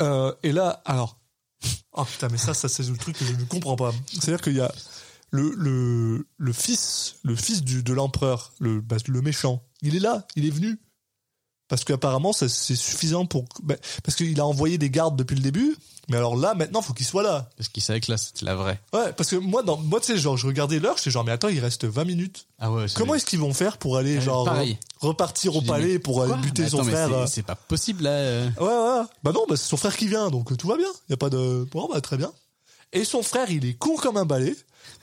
Euh, et là, alors. Oh putain, mais ça, ça c'est le truc que je ne comprends pas. C'est-à-dire qu'il y a le, le, le fils, le fils du, de l'empereur, le, bah, le méchant. Il est là, il est venu. Parce qu'apparemment, c'est suffisant pour. bah, parce qu'il a envoyé des gardes depuis le début. Mais alors là, maintenant, faut qu'il soit là. Parce qu'il savait que là, c'était la vraie. Ouais, parce que moi, dans, moi, tu sais, genre, je regardais l'heure, j'étais genre, mais attends, il reste 20 minutes. Ah ouais. Comment est-ce qu'ils vont faire pour aller, Euh, genre, pareil. repartir Je au palais pour aller buter Mais son mais frère c'est- euh. C'est pas possible là. euh. Ouais, ouais. Bah non, bah c'est son frère qui vient, donc euh, tout va bien. Y a pas de. Bon, bah très bien. Et son frère, il est con comme un balai,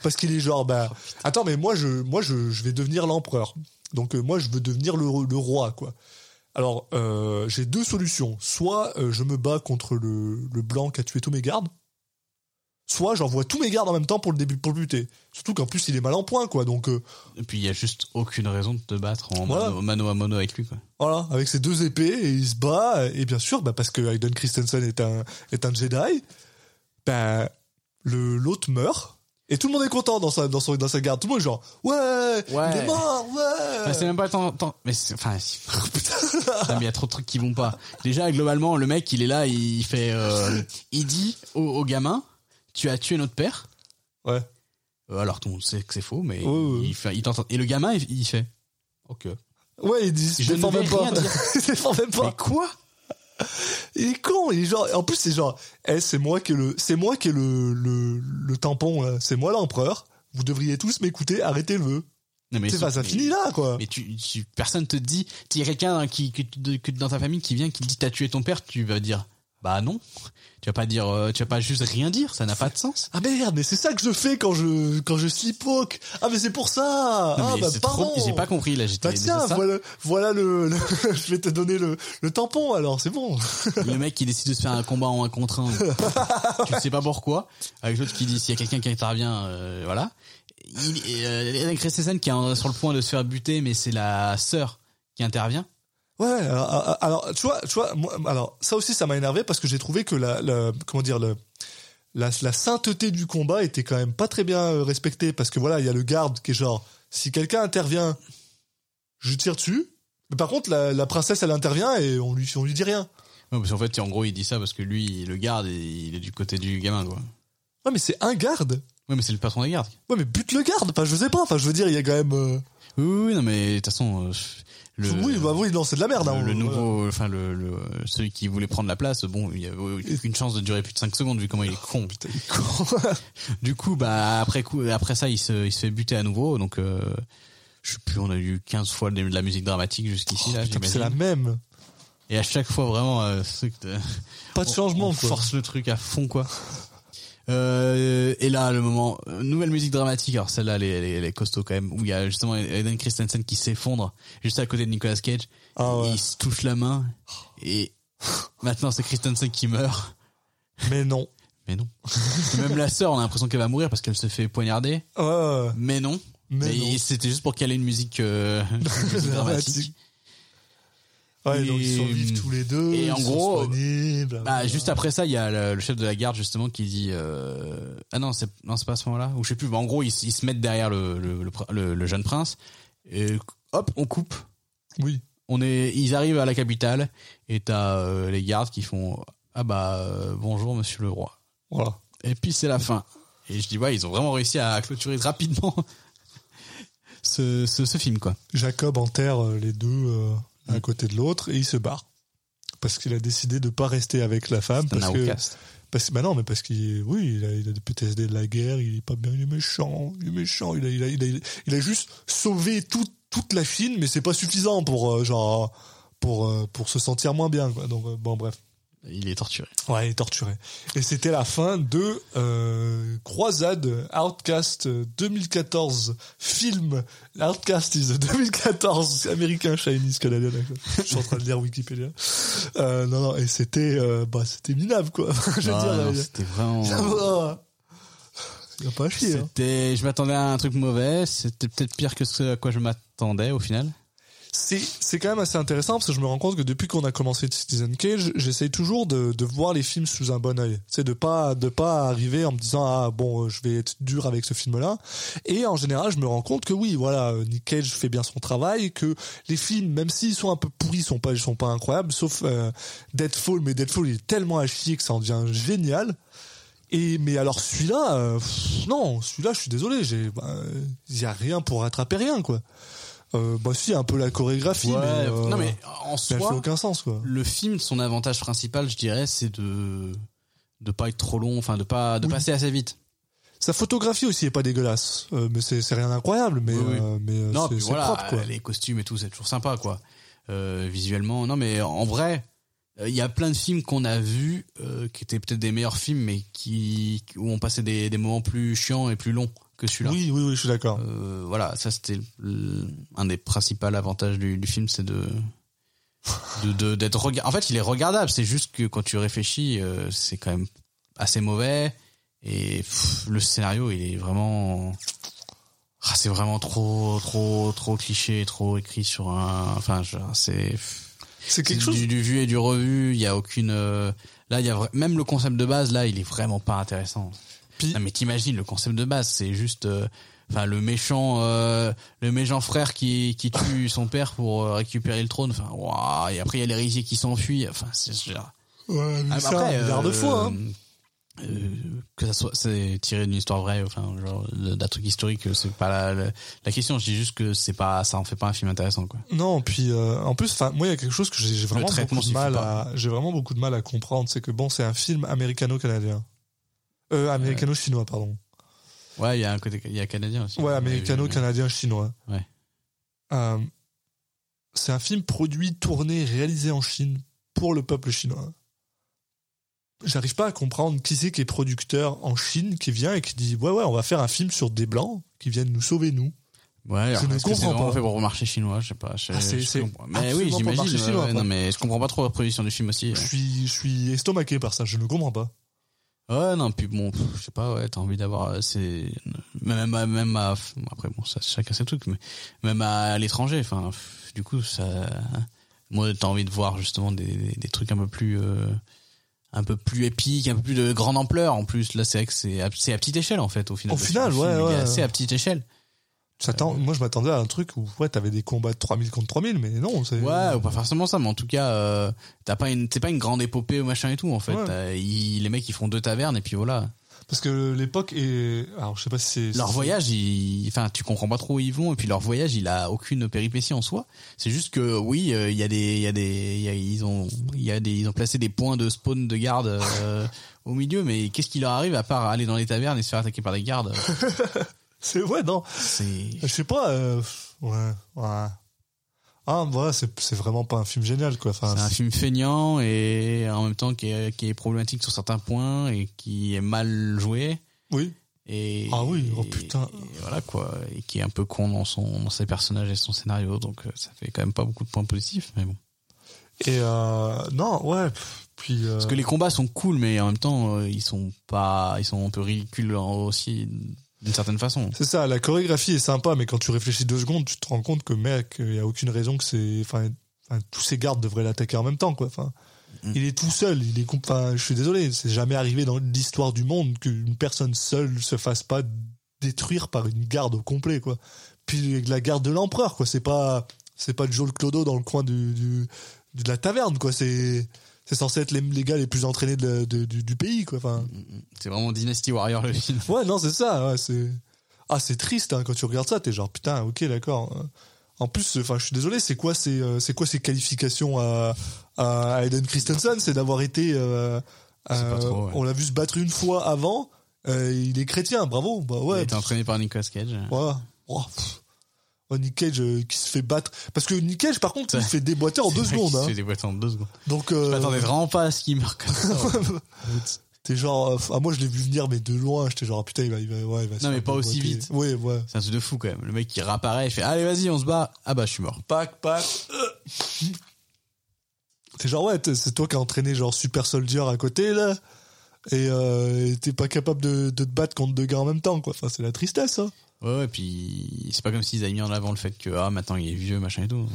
parce qu'il est genre, bah, attends, mais moi, je, moi, je, je vais devenir l'empereur. Donc euh, moi, je veux devenir le, le roi, quoi. Alors, euh, j'ai deux solutions. Soit euh, je me bats contre le, le blanc qui a tué tous mes gardes, soit j'envoie tous mes gardes en même temps pour le début, pour le buter. Surtout qu'en plus, il est mal en point, quoi. Donc euh, Et puis il y a juste aucune raison de te battre en Voilà. mano, mano à mano avec lui quoi. Voilà, avec ses deux épées, et il se bat, et bien sûr, bah, parce que Hayden Christensen est un, est un Jedi, bah, le, l'autre meurt, et tout le monde est content dans sa, dans son, dans sa garde. Tout le monde est genre, ouais, Ouais. il est mort, ouais. Enfin, c'est même pas tant, tant- mais c'est- enfin, Non, mais il y a trop de trucs qui vont pas. Déjà, globalement, le mec, il est là, il fait, euh, il dit au, au gamin, tu as tué notre père. Ouais. Euh, alors tout le monde sait que c'est faux, mais Ouais, il fait, il t'entend. Et le gamin, il, il fait, ok. Ouais, il dit, Je ne vais même pas. rien dire. il se défend même Mais pas. quoi? Il est con, il est genre, en plus c'est genre, eh, c'est moi qui ai le, c'est moi qui ai le, le, le tampon, c'est moi l'empereur. Vous devriez tous m'écouter, arrêtez-le. Non, mais C'est pas, ça mais- finit là, quoi. Mais tu, tu- personne te dit, a quelqu'un qui, que, que dans ta famille qui vient, qui te dit t'as tué ton père, tu vas dire, bah non. Tu vas pas dire, euh, tu vas pas juste rien dire, ça n'a pas de sens. Ah merde, mais c'est ça que je fais quand je, quand je sleepwalk. Ah mais c'est pour ça. Non, ah mais bah pardon. trop, j'ai pas compris, là, j'étais, Bah tiens, voilà, voilà le, le- je vais te donner le, le tampon alors, c'est bon. Le mec qui décide de se faire un combat en un contre un, tu sais pas pourquoi, avec l'autre qui dit s'il y a quelqu'un qui intervient, euh, voilà. Il, euh, Ellen qui est sur le point de se faire buter, mais c'est la sœur qui intervient. Ouais, alors, alors, tu vois, tu vois, moi, alors ça aussi ça m'a énervé parce que j'ai trouvé que la, la comment dire le la, la sainteté du combat était quand même pas très bien euh, respectée parce que voilà, il y a le garde qui est genre si quelqu'un intervient, je tire dessus. Mais par contre, la, la princesse elle intervient et on lui on lui dit rien. Ouais, parce qu'en fait, en gros, il dit ça parce que lui, le garde il est du côté du gamin, quoi. Ouais, mais c'est un garde. Ouais, mais c'est le patron des gardes. Ouais, mais bute le garde. Enfin, je sais pas. Enfin, je veux dire, il y a quand même. euh, Oui, oui, oui, non, mais de toute façon, euh, le, Oui, bah oui, non, c'est de la merde. hein, le, nouveau, enfin le, le celui qui voulait prendre la place, bon, il y avait aucune chance de durer plus de 5 secondes vu comment il est con. putain. du coup, bah après coup, après ça, il se, il se fait buter à nouveau. Donc, euh, je sais plus, on a eu 15 fois de, la musique dramatique jusqu'ici là. Putain, j'imagine. c'est la même. Et à chaque fois, vraiment, euh, ce truc de- Pas de on- changement, on quoi. force le truc à fond, quoi. Euh, et là, le moment, nouvelle musique dramatique. Alors celle-là, elle est, elle elle est costaud quand même. Où il y a justement Eden Christensen qui s'effondre juste à côté de Nicolas Cage. Ah ouais. Il se touche la main et maintenant c'est Christensen qui meurt. Mais non. Mais non. Même la sœur, on a l'impression qu'elle va mourir parce qu'elle se fait poignarder. Mais non. Mais non. C'était juste pour qu'elle ait une musique, euh, une musique dramatique. Ouais, Et- donc ils survivent tous les deux. et ils en sont gros. Bah, juste après ça, il y a le, le chef de la garde justement qui dit euh... ah non c'est non c'est pas à ce moment-là ou je sais plus. Bah, en gros ils, se mettent derrière le le, le, pr- le- le jeune prince et hop on coupe. Oui. On est ils arrivent à la capitale et t'as euh, les gardes qui font ah bah euh, bonjour monsieur le roi. Voilà. Et puis c'est la fin. Et je dis ouais ils ont vraiment réussi à clôturer rapidement ce, ce ce film quoi. Jacob enterre euh, les deux à côté de l'autre et il se barre. Parce qu'il a décidé de pas rester avec la femme. C'est un Parce que, outcast. parce, bah non, mais parce qu'il, oui, il a, il a des PTSD de la guerre, il est pas bien, il est méchant, il est méchant, il a, il a, il a, il a juste sauvé toute, toute la Chine, mais c'est pas suffisant pour, euh, genre, pour, euh, pour se sentir moins bien, quoi. Donc, euh, bon, bref. Il est torturé. Ouais, il est torturé. Et c'était la fin de euh, Croisade Outcast euh, 2014 film. Outcast is a 2014 américain Chinese canadien. Je suis en train de lire Wikipédia. Euh, non non et c'était euh, bah c'était minable quoi. Je Ah, a- c'était vraiment. il a pas à chier. hein. Je m'attendais à un truc mauvais. C'était peut-être pire que ce à quoi je m'attendais au final. C'est quand même assez intéressant parce que je me rends compte que depuis qu'on a commencé Citizen Cage, j'essaye toujours de, de voir les films sous un bon œil. C'est de pas de pas arriver en me disant ah bon euh, je vais être dur avec ce film-là. Et en général, je me rends compte que oui voilà euh, Nick Cage fait bien son travail, que les films même s'ils sont un peu pourris, sont pas ils sont pas incroyables, sauf euh, Deadfall. Mais Deadfall il est tellement à chier que ça en devient génial. Et mais alors celui-là, euh, non, celui-là, je suis désolé, j'ai, il y a rien pour rattraper rien quoi. Euh, bah si, un peu la chorégraphie, mais, euh, non mais en mais elle fait soi, aucun sens quoi. le film, son avantage principal, je dirais, c'est de de pas être trop long, enfin de pas de Oui. passer assez vite. Sa photographie aussi est pas dégueulasse, euh, mais c'est c'est rien d'incroyable, mais Oui, oui. euh, mais euh, non, c'est puis c'est voilà, propre quoi. les costumes et tout, c'est toujours sympa quoi. Euh, visuellement, non mais en vrai, euh, il y a plein de films qu'on a vus euh, qui étaient peut-être des meilleurs films, mais qui où on passait des, des moments plus chiants et plus longs que celui-là. Oui, oui, oui, je suis d'accord. Euh, voilà, ça c'était un des principaux avantages du, du film, c'est de de de- d'être rega- En fait, il est regardable. C'est juste que quand tu réfléchis, euh, c'est quand même assez mauvais et pff, le scénario, il est vraiment. Ah, c'est vraiment trop, trop, trop cliché, trop écrit sur un. Enfin, c'est. C'est quelque chose. du, du vu et du revu. Il y a aucune. euh, Là, il y a même le concept de base. Là, il est vraiment pas intéressant. Puis- Non, mais t'imagines le concept de base, c'est juste. euh, Enfin, le méchant, euh, le méchant frère qui qui tue son père pour euh, récupérer le trône. Enfin, Et après, il y a l'héritier qui s'enfuit. Enfin, c'est genre. Ouais, mais Ah, ça, après, un milliard de euh, fois. Hein. euh, que ça soit c'est tiré d'une histoire vraie enfin genre d'un truc historique c'est pas la, la, la question je dis juste que c'est pas ça en fait pas un film intéressant quoi Non, puis euh, en plus, enfin, moi, il y a quelque chose que j'ai vraiment beaucoup de mal à, j'ai vraiment beaucoup de mal à comprendre, c'est que bon, c'est un film américano-canadien, euh, américano-chinois, pardon. ouais il y a un côté il y a canadien aussi Ouais, américano-canadien-chinois. Ouais. Euh, c'est un film produit, tourné, réalisé en Chine pour le peuple chinois. J'arrive pas à comprendre qui c'est qui est producteur en Chine, qui vient et qui dit ouais ouais on va faire un film sur des blancs qui viennent nous sauver nous. Ouais, Je ne comprends pas. fait pour le marché chinois, je sais pas. Je, Ah, je comprends. mais oui, j'imagine. non, mais je comprends pas trop la production du film aussi. Je suis je suis estomaqué par ça, je ne comprends pas. Ouais, non, puis bon, pff, je sais pas, ouais, t'as envie d'avoir, euh, c'est, même à, même à, après bon, ça, chacun ses trucs, mais même à l'étranger, enfin, du coup, ça, moi, t'as envie de voir justement des, des, des trucs un peu plus, euh, un peu plus épiques, un peu plus de grande ampleur. En plus, là, c'est vrai que c'est, à- c'est à petite échelle en fait, au final. Au final, ouais, ouais. assez à petite échelle. Moi je m'attendais à un truc où ouais t'avais des combats de 3000 contre 3000 mais non c'est Ouais, ou pas forcément ça, mais en tout cas, euh, t'as pas une, c'est pas une grande épopée machin et tout, en fait. Ouais. T'as- ils- les mecs, ils font deux tavernes et puis voilà. parce que l'époque est alors je sais pas si c'est Leur voyage, il, enfin, tu comprends pas trop où ils vont, et puis leur voyage, il a aucune péripétie en soi. C'est juste que, oui, euh, il y a des, il y a des, il y a- ils ont, il y a des, ils ont placé des points de spawn de garde euh, au milieu, mais qu'est-ce qui leur arrive à part aller dans les tavernes et se faire attaquer par des gardes c'est ouais non? Je sais pas euh, ouais ouais. Ah voilà c'est vraiment pas un film génial quoi. Enfin c'est un film feignant et en même temps qui est, qui est problématique sur certains points et qui est mal joué. oui. Et, Ah oui, oh putain. et voilà quoi, et qui est un peu con dans son dans ses personnages et son scénario, donc euh, ça fait quand même pas beaucoup de points positifs, mais bon. et euh, non ouais puis euh, Parce que les combats sont cool, mais en même temps ils sont pas, ils sont un peu ridicules aussi d'une certaine façon. c'est ça la chorégraphie est sympa mais quand tu réfléchis deux secondes tu te rends compte que mec il y a aucune raison que c'est enfin tous ces gardes devraient l'attaquer en même temps quoi enfin Mm. il est tout seul il est enfin je suis désolé c'est jamais arrivé dans l'histoire du monde qu'une personne seule se fasse pas détruire par une garde au complet quoi puis la garde de l'empereur quoi c'est pas c'est pas Joel Clodo dans le coin du, du de la taverne quoi c'est c'est censé être les, les gars les plus entraînés de, de- du, du pays quoi enfin C'est vraiment Dynasty Warrior le film. Ouais, non, c'est ça. Ouais, c'est ah, c'est triste hein, quand tu regardes ça. T'es genre putain, ok, d'accord. En plus, enfin, je suis désolé. C'est quoi, ces, euh, c'est quoi ces qualifications à, à Aiden Christensen? C'est d'avoir été. euh, C'est euh, trop, ouais. On l'a vu se battre une fois avant. euh, il est chrétien, bravo. Bah Il a ouais. été entraîné par Nicolas Cage. Voilà. Oh. Oh, Nick Cage euh, qui se fait battre parce que Nick Cage par contre il se fait déboîter en deux secondes qu'il se hein. fait déboîter en deux secondes. donc Je euh, m'attendais vraiment pas à ce qu'il meure comme ça. t'es genre euh, ah moi je l'ai vu venir mais de loin j'étais genre putain il va, il va ouais il va Non, mais pas aussi vite. ouais ouais C'est un truc de fou quand même. Le mec qui réapparaît, il fait allez vas-y on se bat. Ah bah je suis mort. Pac, pac. T'es genre, ouais, c'est toi qui as entraîné genre Super Soldier à côté, là. Et euh, et t'es pas capable de, de te battre contre deux gars en même temps, quoi. Enfin, c'est la tristesse, hein. Ouais, ouais, puis c'est pas comme s'ils avaient mis en avant le fait que ah maintenant il est vieux machin et tout.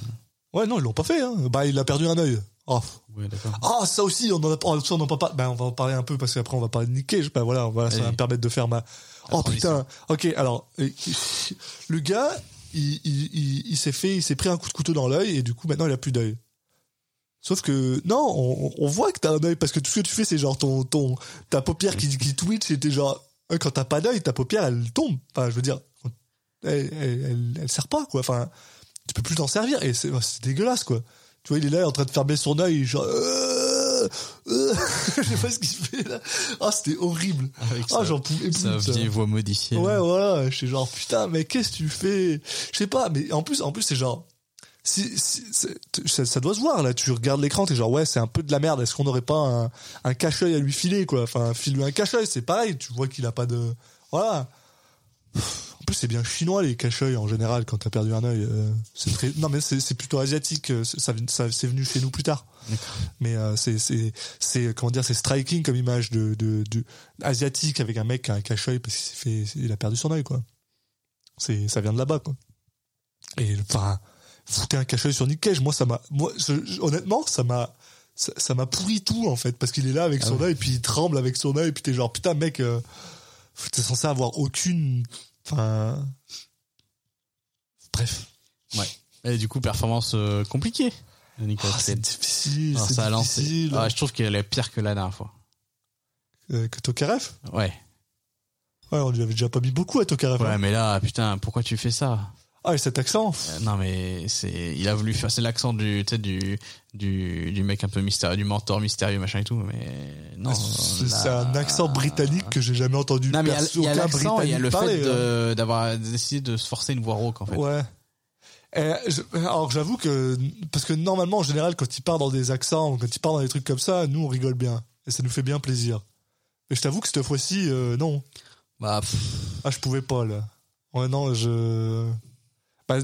Ouais, non, ils l'ont pas fait, hein. Bah, il a perdu un œil. Oh. Ouais. Ah, ça aussi, on en a, on en pas, bah, on va en parler un peu parce qu'après, on va parler de Nick Cage. Bah, voilà, voilà, ça va me permettre de faire ma, oh putain. Ok, alors, le gars, il, il, il, il s'est fait, il s'est pris un coup de couteau dans l'œil et du coup, maintenant, il a plus d'œil. Sauf que, non, on, on voit que t'as un œil parce que tout ce que tu fais, c'est genre ton, ton, ta paupière qui, qui twitch et t'es genre, euh, quand t'as pas d'œil, ta paupière, elle tombe. Enfin, je veux dire, elle, elle, elle, elle sert pas, quoi. Enfin, tu peux plus t'en servir et c'est c'est dégueulasse, quoi. Tu vois, il est là en train de fermer son œil, genre, euh, euh, je sais pas ce qu'il fait là. Ah, c'était horrible. Avec Ah, sa- j'en pouvais plus. Sa vieille voix modifiée. Ouais, voilà. J'étais genre, putain, mais qu'est-ce que tu fais? Je sais pas, mais en plus, en plus, c'est genre, si, si- ça, ça doit se voir là. Tu regardes l'écran, t'es genre, ouais, c'est un peu de la merde. Est-ce qu'on n'aurait pas un, un cache-œil à lui filer, quoi? Enfin, file-lui un cache-œil, c'est pareil. Tu vois qu'il a pas de, voilà. En plus, c'est bien chinois les cache-œils en général quand t'as perdu un œil. euh, c'est très, non mais c'est plutôt asiatique. euh, Ça, ça c'est venu chez nous plus tard. Mais euh, c'est comment dire, c'est striking comme image de de, de asiatique avec un mec qui a un cache-œil parce qu'il s'est fait, il a perdu son œil quoi. C'est ça vient de là-bas quoi. Et enfin, fouter un cache-œil sur Nick Cage, moi ça m'a, moi je- honnêtement ça m'a ça m'a pourri tout en fait parce qu'il est là avec son œil puis il tremble avec son œil puis t'es genre putain mec euh, t'es censé avoir aucune enfin bref Ouais. Et du coup performance euh, compliquée. de Nicolas Ah, c'est difficile Alors, c'est ça a lancé. difficile Ah, je trouve qu'elle est pire que la dernière fois. Euh, que Tokarev? Ouais. Ouais, on lui avait déjà pas mis beaucoup à Tokarev. Ouais, hein. mais là, putain, pourquoi tu fais ça? Ah, et cet accent Euh, Non, mais c'est, il a voulu faire, c'est l'accent du, du, du, du mec un peu mystérieux, du mentor mystérieux, machin et tout, mais non. Ah, c'est un accent britannique que j'ai jamais entendu Non, mais il y a- il y a, aucun l'accent et il y a le fait hein. d'avoir décidé de se forcer une voix rauque, en fait. Ouais. Et je- alors j'avoue que parce que normalement en général quand il part dans des accents ou quand il part dans des trucs comme ça, nous on rigole bien et ça nous fait bien plaisir. Mais je t'avoue que cette fois-ci euh, non. Bah, pff, Ah je pouvais pas là. Ouais non je. Bah,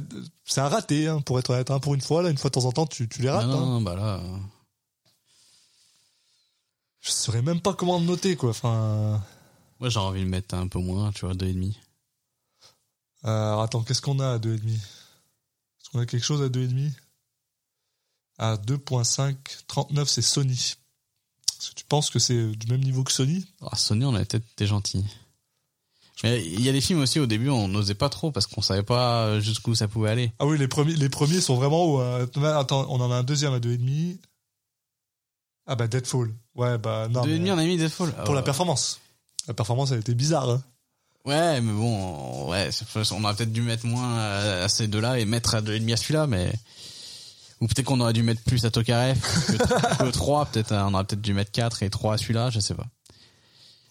c'est un raté hein, pour être honnête. hein. Pour une fois là, une fois de temps en temps tu, tu les rates. non, hein. non, bah là. euh, Je saurais même pas comment le noter quoi. Enfin. Moi, j'aurais envie de mettre un peu moins, tu vois, deux et demi. Euh, alors, attends qu'est-ce qu'on a à 2,5 Est-ce qu'on a quelque chose à 2,5 À 2.5, 39 c'est Sony. Est-ce que tu penses que c'est du même niveau que Sony? Ah, Sony, on avait peut-être été gentil. Il y a des films aussi, au début, on n'osait pas trop parce qu'on savait pas jusqu'où ça pouvait aller. Ah oui, les premiers, les premiers sont vraiment hein. Attends, on en a un deuxième à 2,5. Ah bah Deadfall. Ouais, bah non. deux et demi, on a mis Deadfall. pour la Ah, performance. La performance, elle était bizarre. hein. Ouais, mais bon, ouais, on aurait peut-être dû mettre moins à, ces deux-là et mettre à deux et demi à celui-là, mais ou peut-être qu'on aurait dû mettre plus à Tokarev que, que 3, peut-être on aurait peut-être dû mettre 4 et 3 à celui-là, je sais pas.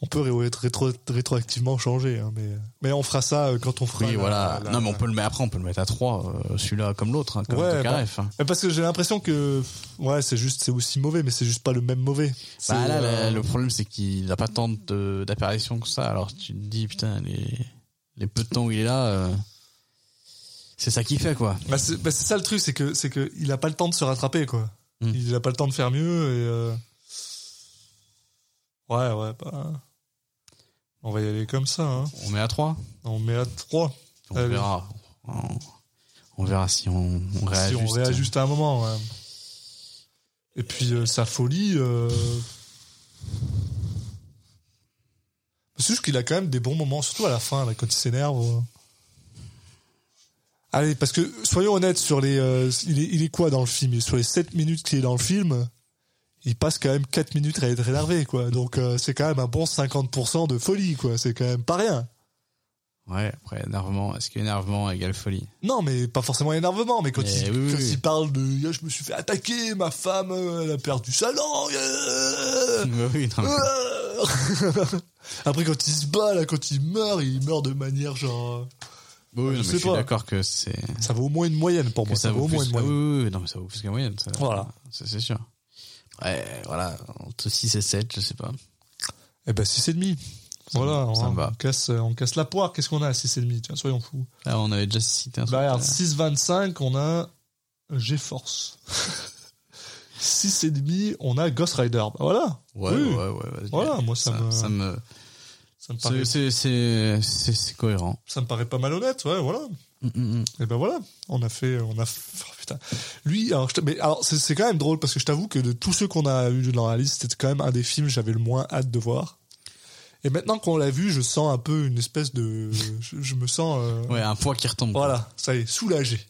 On peut rétro- rétroactivement changé, hein, mais, mais on fera ça euh, quand on fera. Oui, la- voilà. la- non, mais on peut le mettre après, on peut le mettre à 3, euh, celui-là comme l'autre, hein, comme Ouais, Tokarev. hein. Parce que j'ai l'impression que ouais, c'est juste, c'est aussi mauvais, mais c'est juste pas le même mauvais. Bah là, euh, le, problème c'est qu'il n'a pas tant d'apparitions que ça. Alors tu te dis putain les les peu de temps où il est là, euh, c'est ça qui fait quoi. Bah, c'est bah, c'est ça le truc, c'est que c'est que il a pas le temps de se rattraper quoi. Hmm. Il a pas le temps de faire mieux et euh, ouais ouais bah on va y aller comme ça. Hein. On met à 3 On met à 3 On Allez. verra. On, on verra si on, on si réajuste. on réajuste à un moment. ouais. Et puis euh, sa folie. Euh... C'est juste qu'il a quand même des bons moments, surtout à la fin, là, quand il s'énerve. Allez, parce que soyons honnêtes, sur les, euh, il, est, il est quoi dans le film? Sur les 7 minutes qu'il est dans le film, il passe quand même 4 minutes à être énervé, quoi. Donc euh, c'est quand même un bon 50% de folie, quoi. C'est quand même pas rien. Ouais, après énervement, est-ce qu'énervement égale folie? Non, mais pas forcément énervement, mais quand, Mais il, oui, quand oui. il parle de Ah, je me suis fait attaquer, ma femme, euh, elle a perdu sa langue. euh, Oui, non, mais-. Après, quand il se bat, là, quand il meurt, il meurt de manière genre. Oui, non, je mais je suis d'accord que c'est. Ça vaut au moins une moyenne pour moi. Ça, vaut au moins une moyenne. Oui, oui, oui, non, mais ça vaut plus qu'un moyenne. ça- Voilà. Ça, c'est sûr. Ouais, voilà, entre 6 et 7, je sais pas. Eh ben, 6,5. Ça Voilà, me- ça on, va. casse, on casse la poire. Qu'est-ce qu'on a à 6,5 Tiens, soyons fous. Là, on avait déjà cité un truc. Bah, là. 6,25, on a GeForce. 6,5, on a Ghost Rider. Bah, voilà. Ouais, Oui. ouais, ouais, vas-y. Voilà, moi, ça me- Ça me. Ça me paraît, C'est, cohérent. ça me paraît pas malhonnête, ouais, voilà. Mm, mm, mm. Et ben voilà, on a fait, on a, oh, putain. Lui, alors, je mais alors c'est c'est quand même drôle parce que je t'avoue que de tous ceux qu'on a eu dans la liste, c'était quand même un des films que j'avais le moins hâte de voir. Et maintenant qu'on l'a vu, je sens un peu une espèce de, je, je me sens, euh, Ouais, un poids qui retombe. voilà, ça y est, soulagé.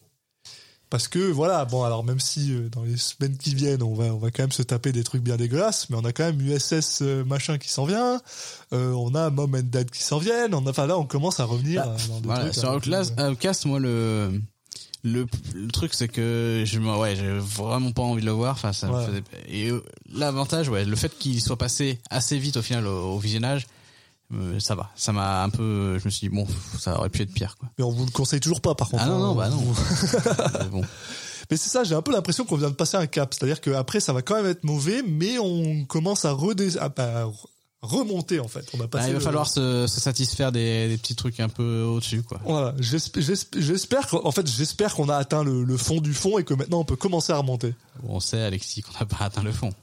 Parce que voilà, bon alors même si euh, dans les semaines qui viennent, on va, on va quand même se taper des trucs bien dégueulasses, mais on a quand même USS euh, machin qui s'en vient, euh, on a Mom and Dad qui s'en viennent, on a, enfin là on commence à revenir Bah, dans des Voilà, trucs. sur peu, Outlast, Outcast, moi, le, le, le truc, c'est que je ouais, j'ai vraiment pas envie de le voir. Enfin, ça me Ouais. faisait- et l'avantage, ouais, le fait qu'il soit passé assez vite au final au, au visionnage, euh, ça va. Ça m'a un peu, je me suis dit, bon, ça aurait pu être pire, quoi. Mais on vous le conseille toujours pas par contre. Ah non, hein. non, bah non. Mais bon. Mais c'est ça, j'ai un peu l'impression qu'on vient de passer un cap. C'est-à-dire qu'après, ça va quand même être mauvais, mais on commence à, redé- à- à remonter, en fait. On a passé il va le- falloir se, se satisfaire des, des petits trucs un peu au-dessus, quoi. Voilà, j'esp- j'esp- j'espère en fait, j'espère qu'on a atteint le, le fond du fond et que maintenant on peut commencer à remonter. On sait, Alexis, qu'on n'a pas atteint le fond.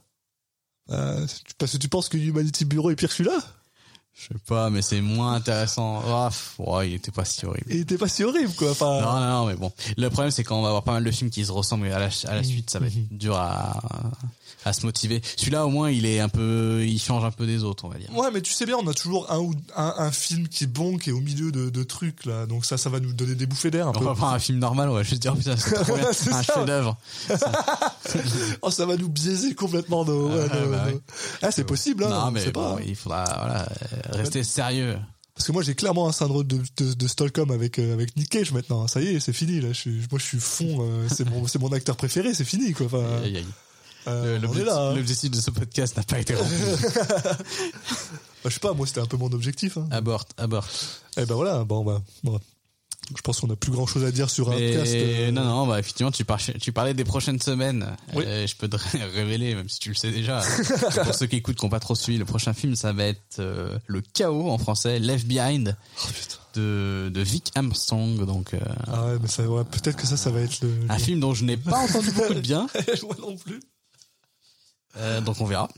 Euh, parce que tu penses que Humanity Bureau est pire que celui-là? Je sais pas, mais c'est moins intéressant. Pff, ouais, il était pas si horrible. Il était pas si horrible, quoi. Enfin, Non, non, non, mais bon. Le problème, c'est qu'on va avoir pas mal de films qui se ressemblent à la, à la suite, ça va être dur à, à se motiver. Celui-là, au moins, il est un peu, il change un peu des autres, on va dire. Ouais, mais tu sais bien, on a toujours un ou un, un film qui est bon, qui est au milieu de, de trucs là. Donc ça, ça va nous donner des bouffées d'air un On va prendre un film normal, on va juste dire, putain, c'est trop bien, un chef-d'œuvre. Oh, ça va nous biaiser complètement nos. Ah, bah nos-. Ah, c'est possible, hein. non, on mais bon, pas. il faudra, voilà, rester sérieux. Parce que moi j'ai clairement un syndrome de, de, de Stockholm avec euh, avec Nick Cage maintenant. Ça y est, c'est fini là. Je suis, moi je suis fond. euh, c'est mon c'est mon acteur préféré. C'est fini quoi. Enfin, Aïe, aïe. euh, L'objectif hein. de ce podcast n'a pas été rempli. Bah, je sais pas. Moi c'était un peu mon objectif. Hein. abort, abort. Et ben voilà. Bon bah. bon. Je pense qu'on a plus grand chose à dire sur un Mais cast. euh, non, non, bah effectivement, tu, par- tu parlais des prochaines semaines. Oui. Euh, je peux te révéler, même si tu le sais déjà. Pour ceux qui écoutent, qui n'ont pas trop suivi, le prochain film, ça va être euh, Le Chaos en français, Left Behind, Oh, de, de Vic Armstrong. Donc, euh, Ah ouais, mais ça, ouais, peut-être que ça, ça va être le. un le- film dont je n'ai pas entendu beaucoup de bien. Moi non plus. Euh, donc on verra.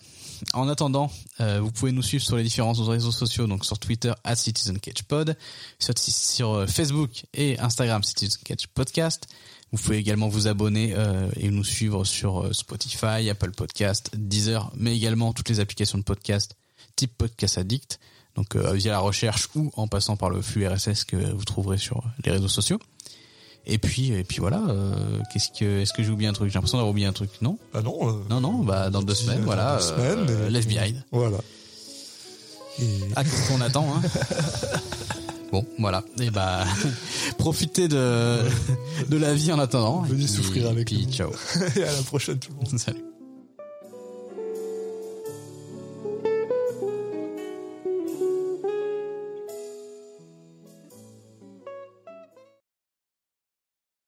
En attendant, euh, vous pouvez nous suivre sur les différents réseaux sociaux, donc sur Twitter at Citizen Catch Pod, sur, sur euh, Facebook et Instagram Citizen Catch Podcast. Vous pouvez également vous abonner euh, et nous suivre sur Spotify, Apple Podcast, Deezer, mais également toutes les applications de podcast type Podcast Addict, donc via la recherche ou en passant par le flux RSS que vous trouverez sur les réseaux sociaux. Et puis, et puis voilà. euh, Qu'est-ce que, est-ce que j'ai oublié un truc? J'ai l'impression d'avoir oublié un truc, non? Ah non. euh, non, non, bah dans deux semaines, euh, voilà. deux semaines, euh, et- Left Behind. Voilà. Et... Ah, qu'est-ce qu'on attend, hein? Bon, voilà. Et bah, profitez de de la vie en attendant. Venez Et puis- souffrir avec puis nous. ciao. et à la prochaine tout le monde. Salut.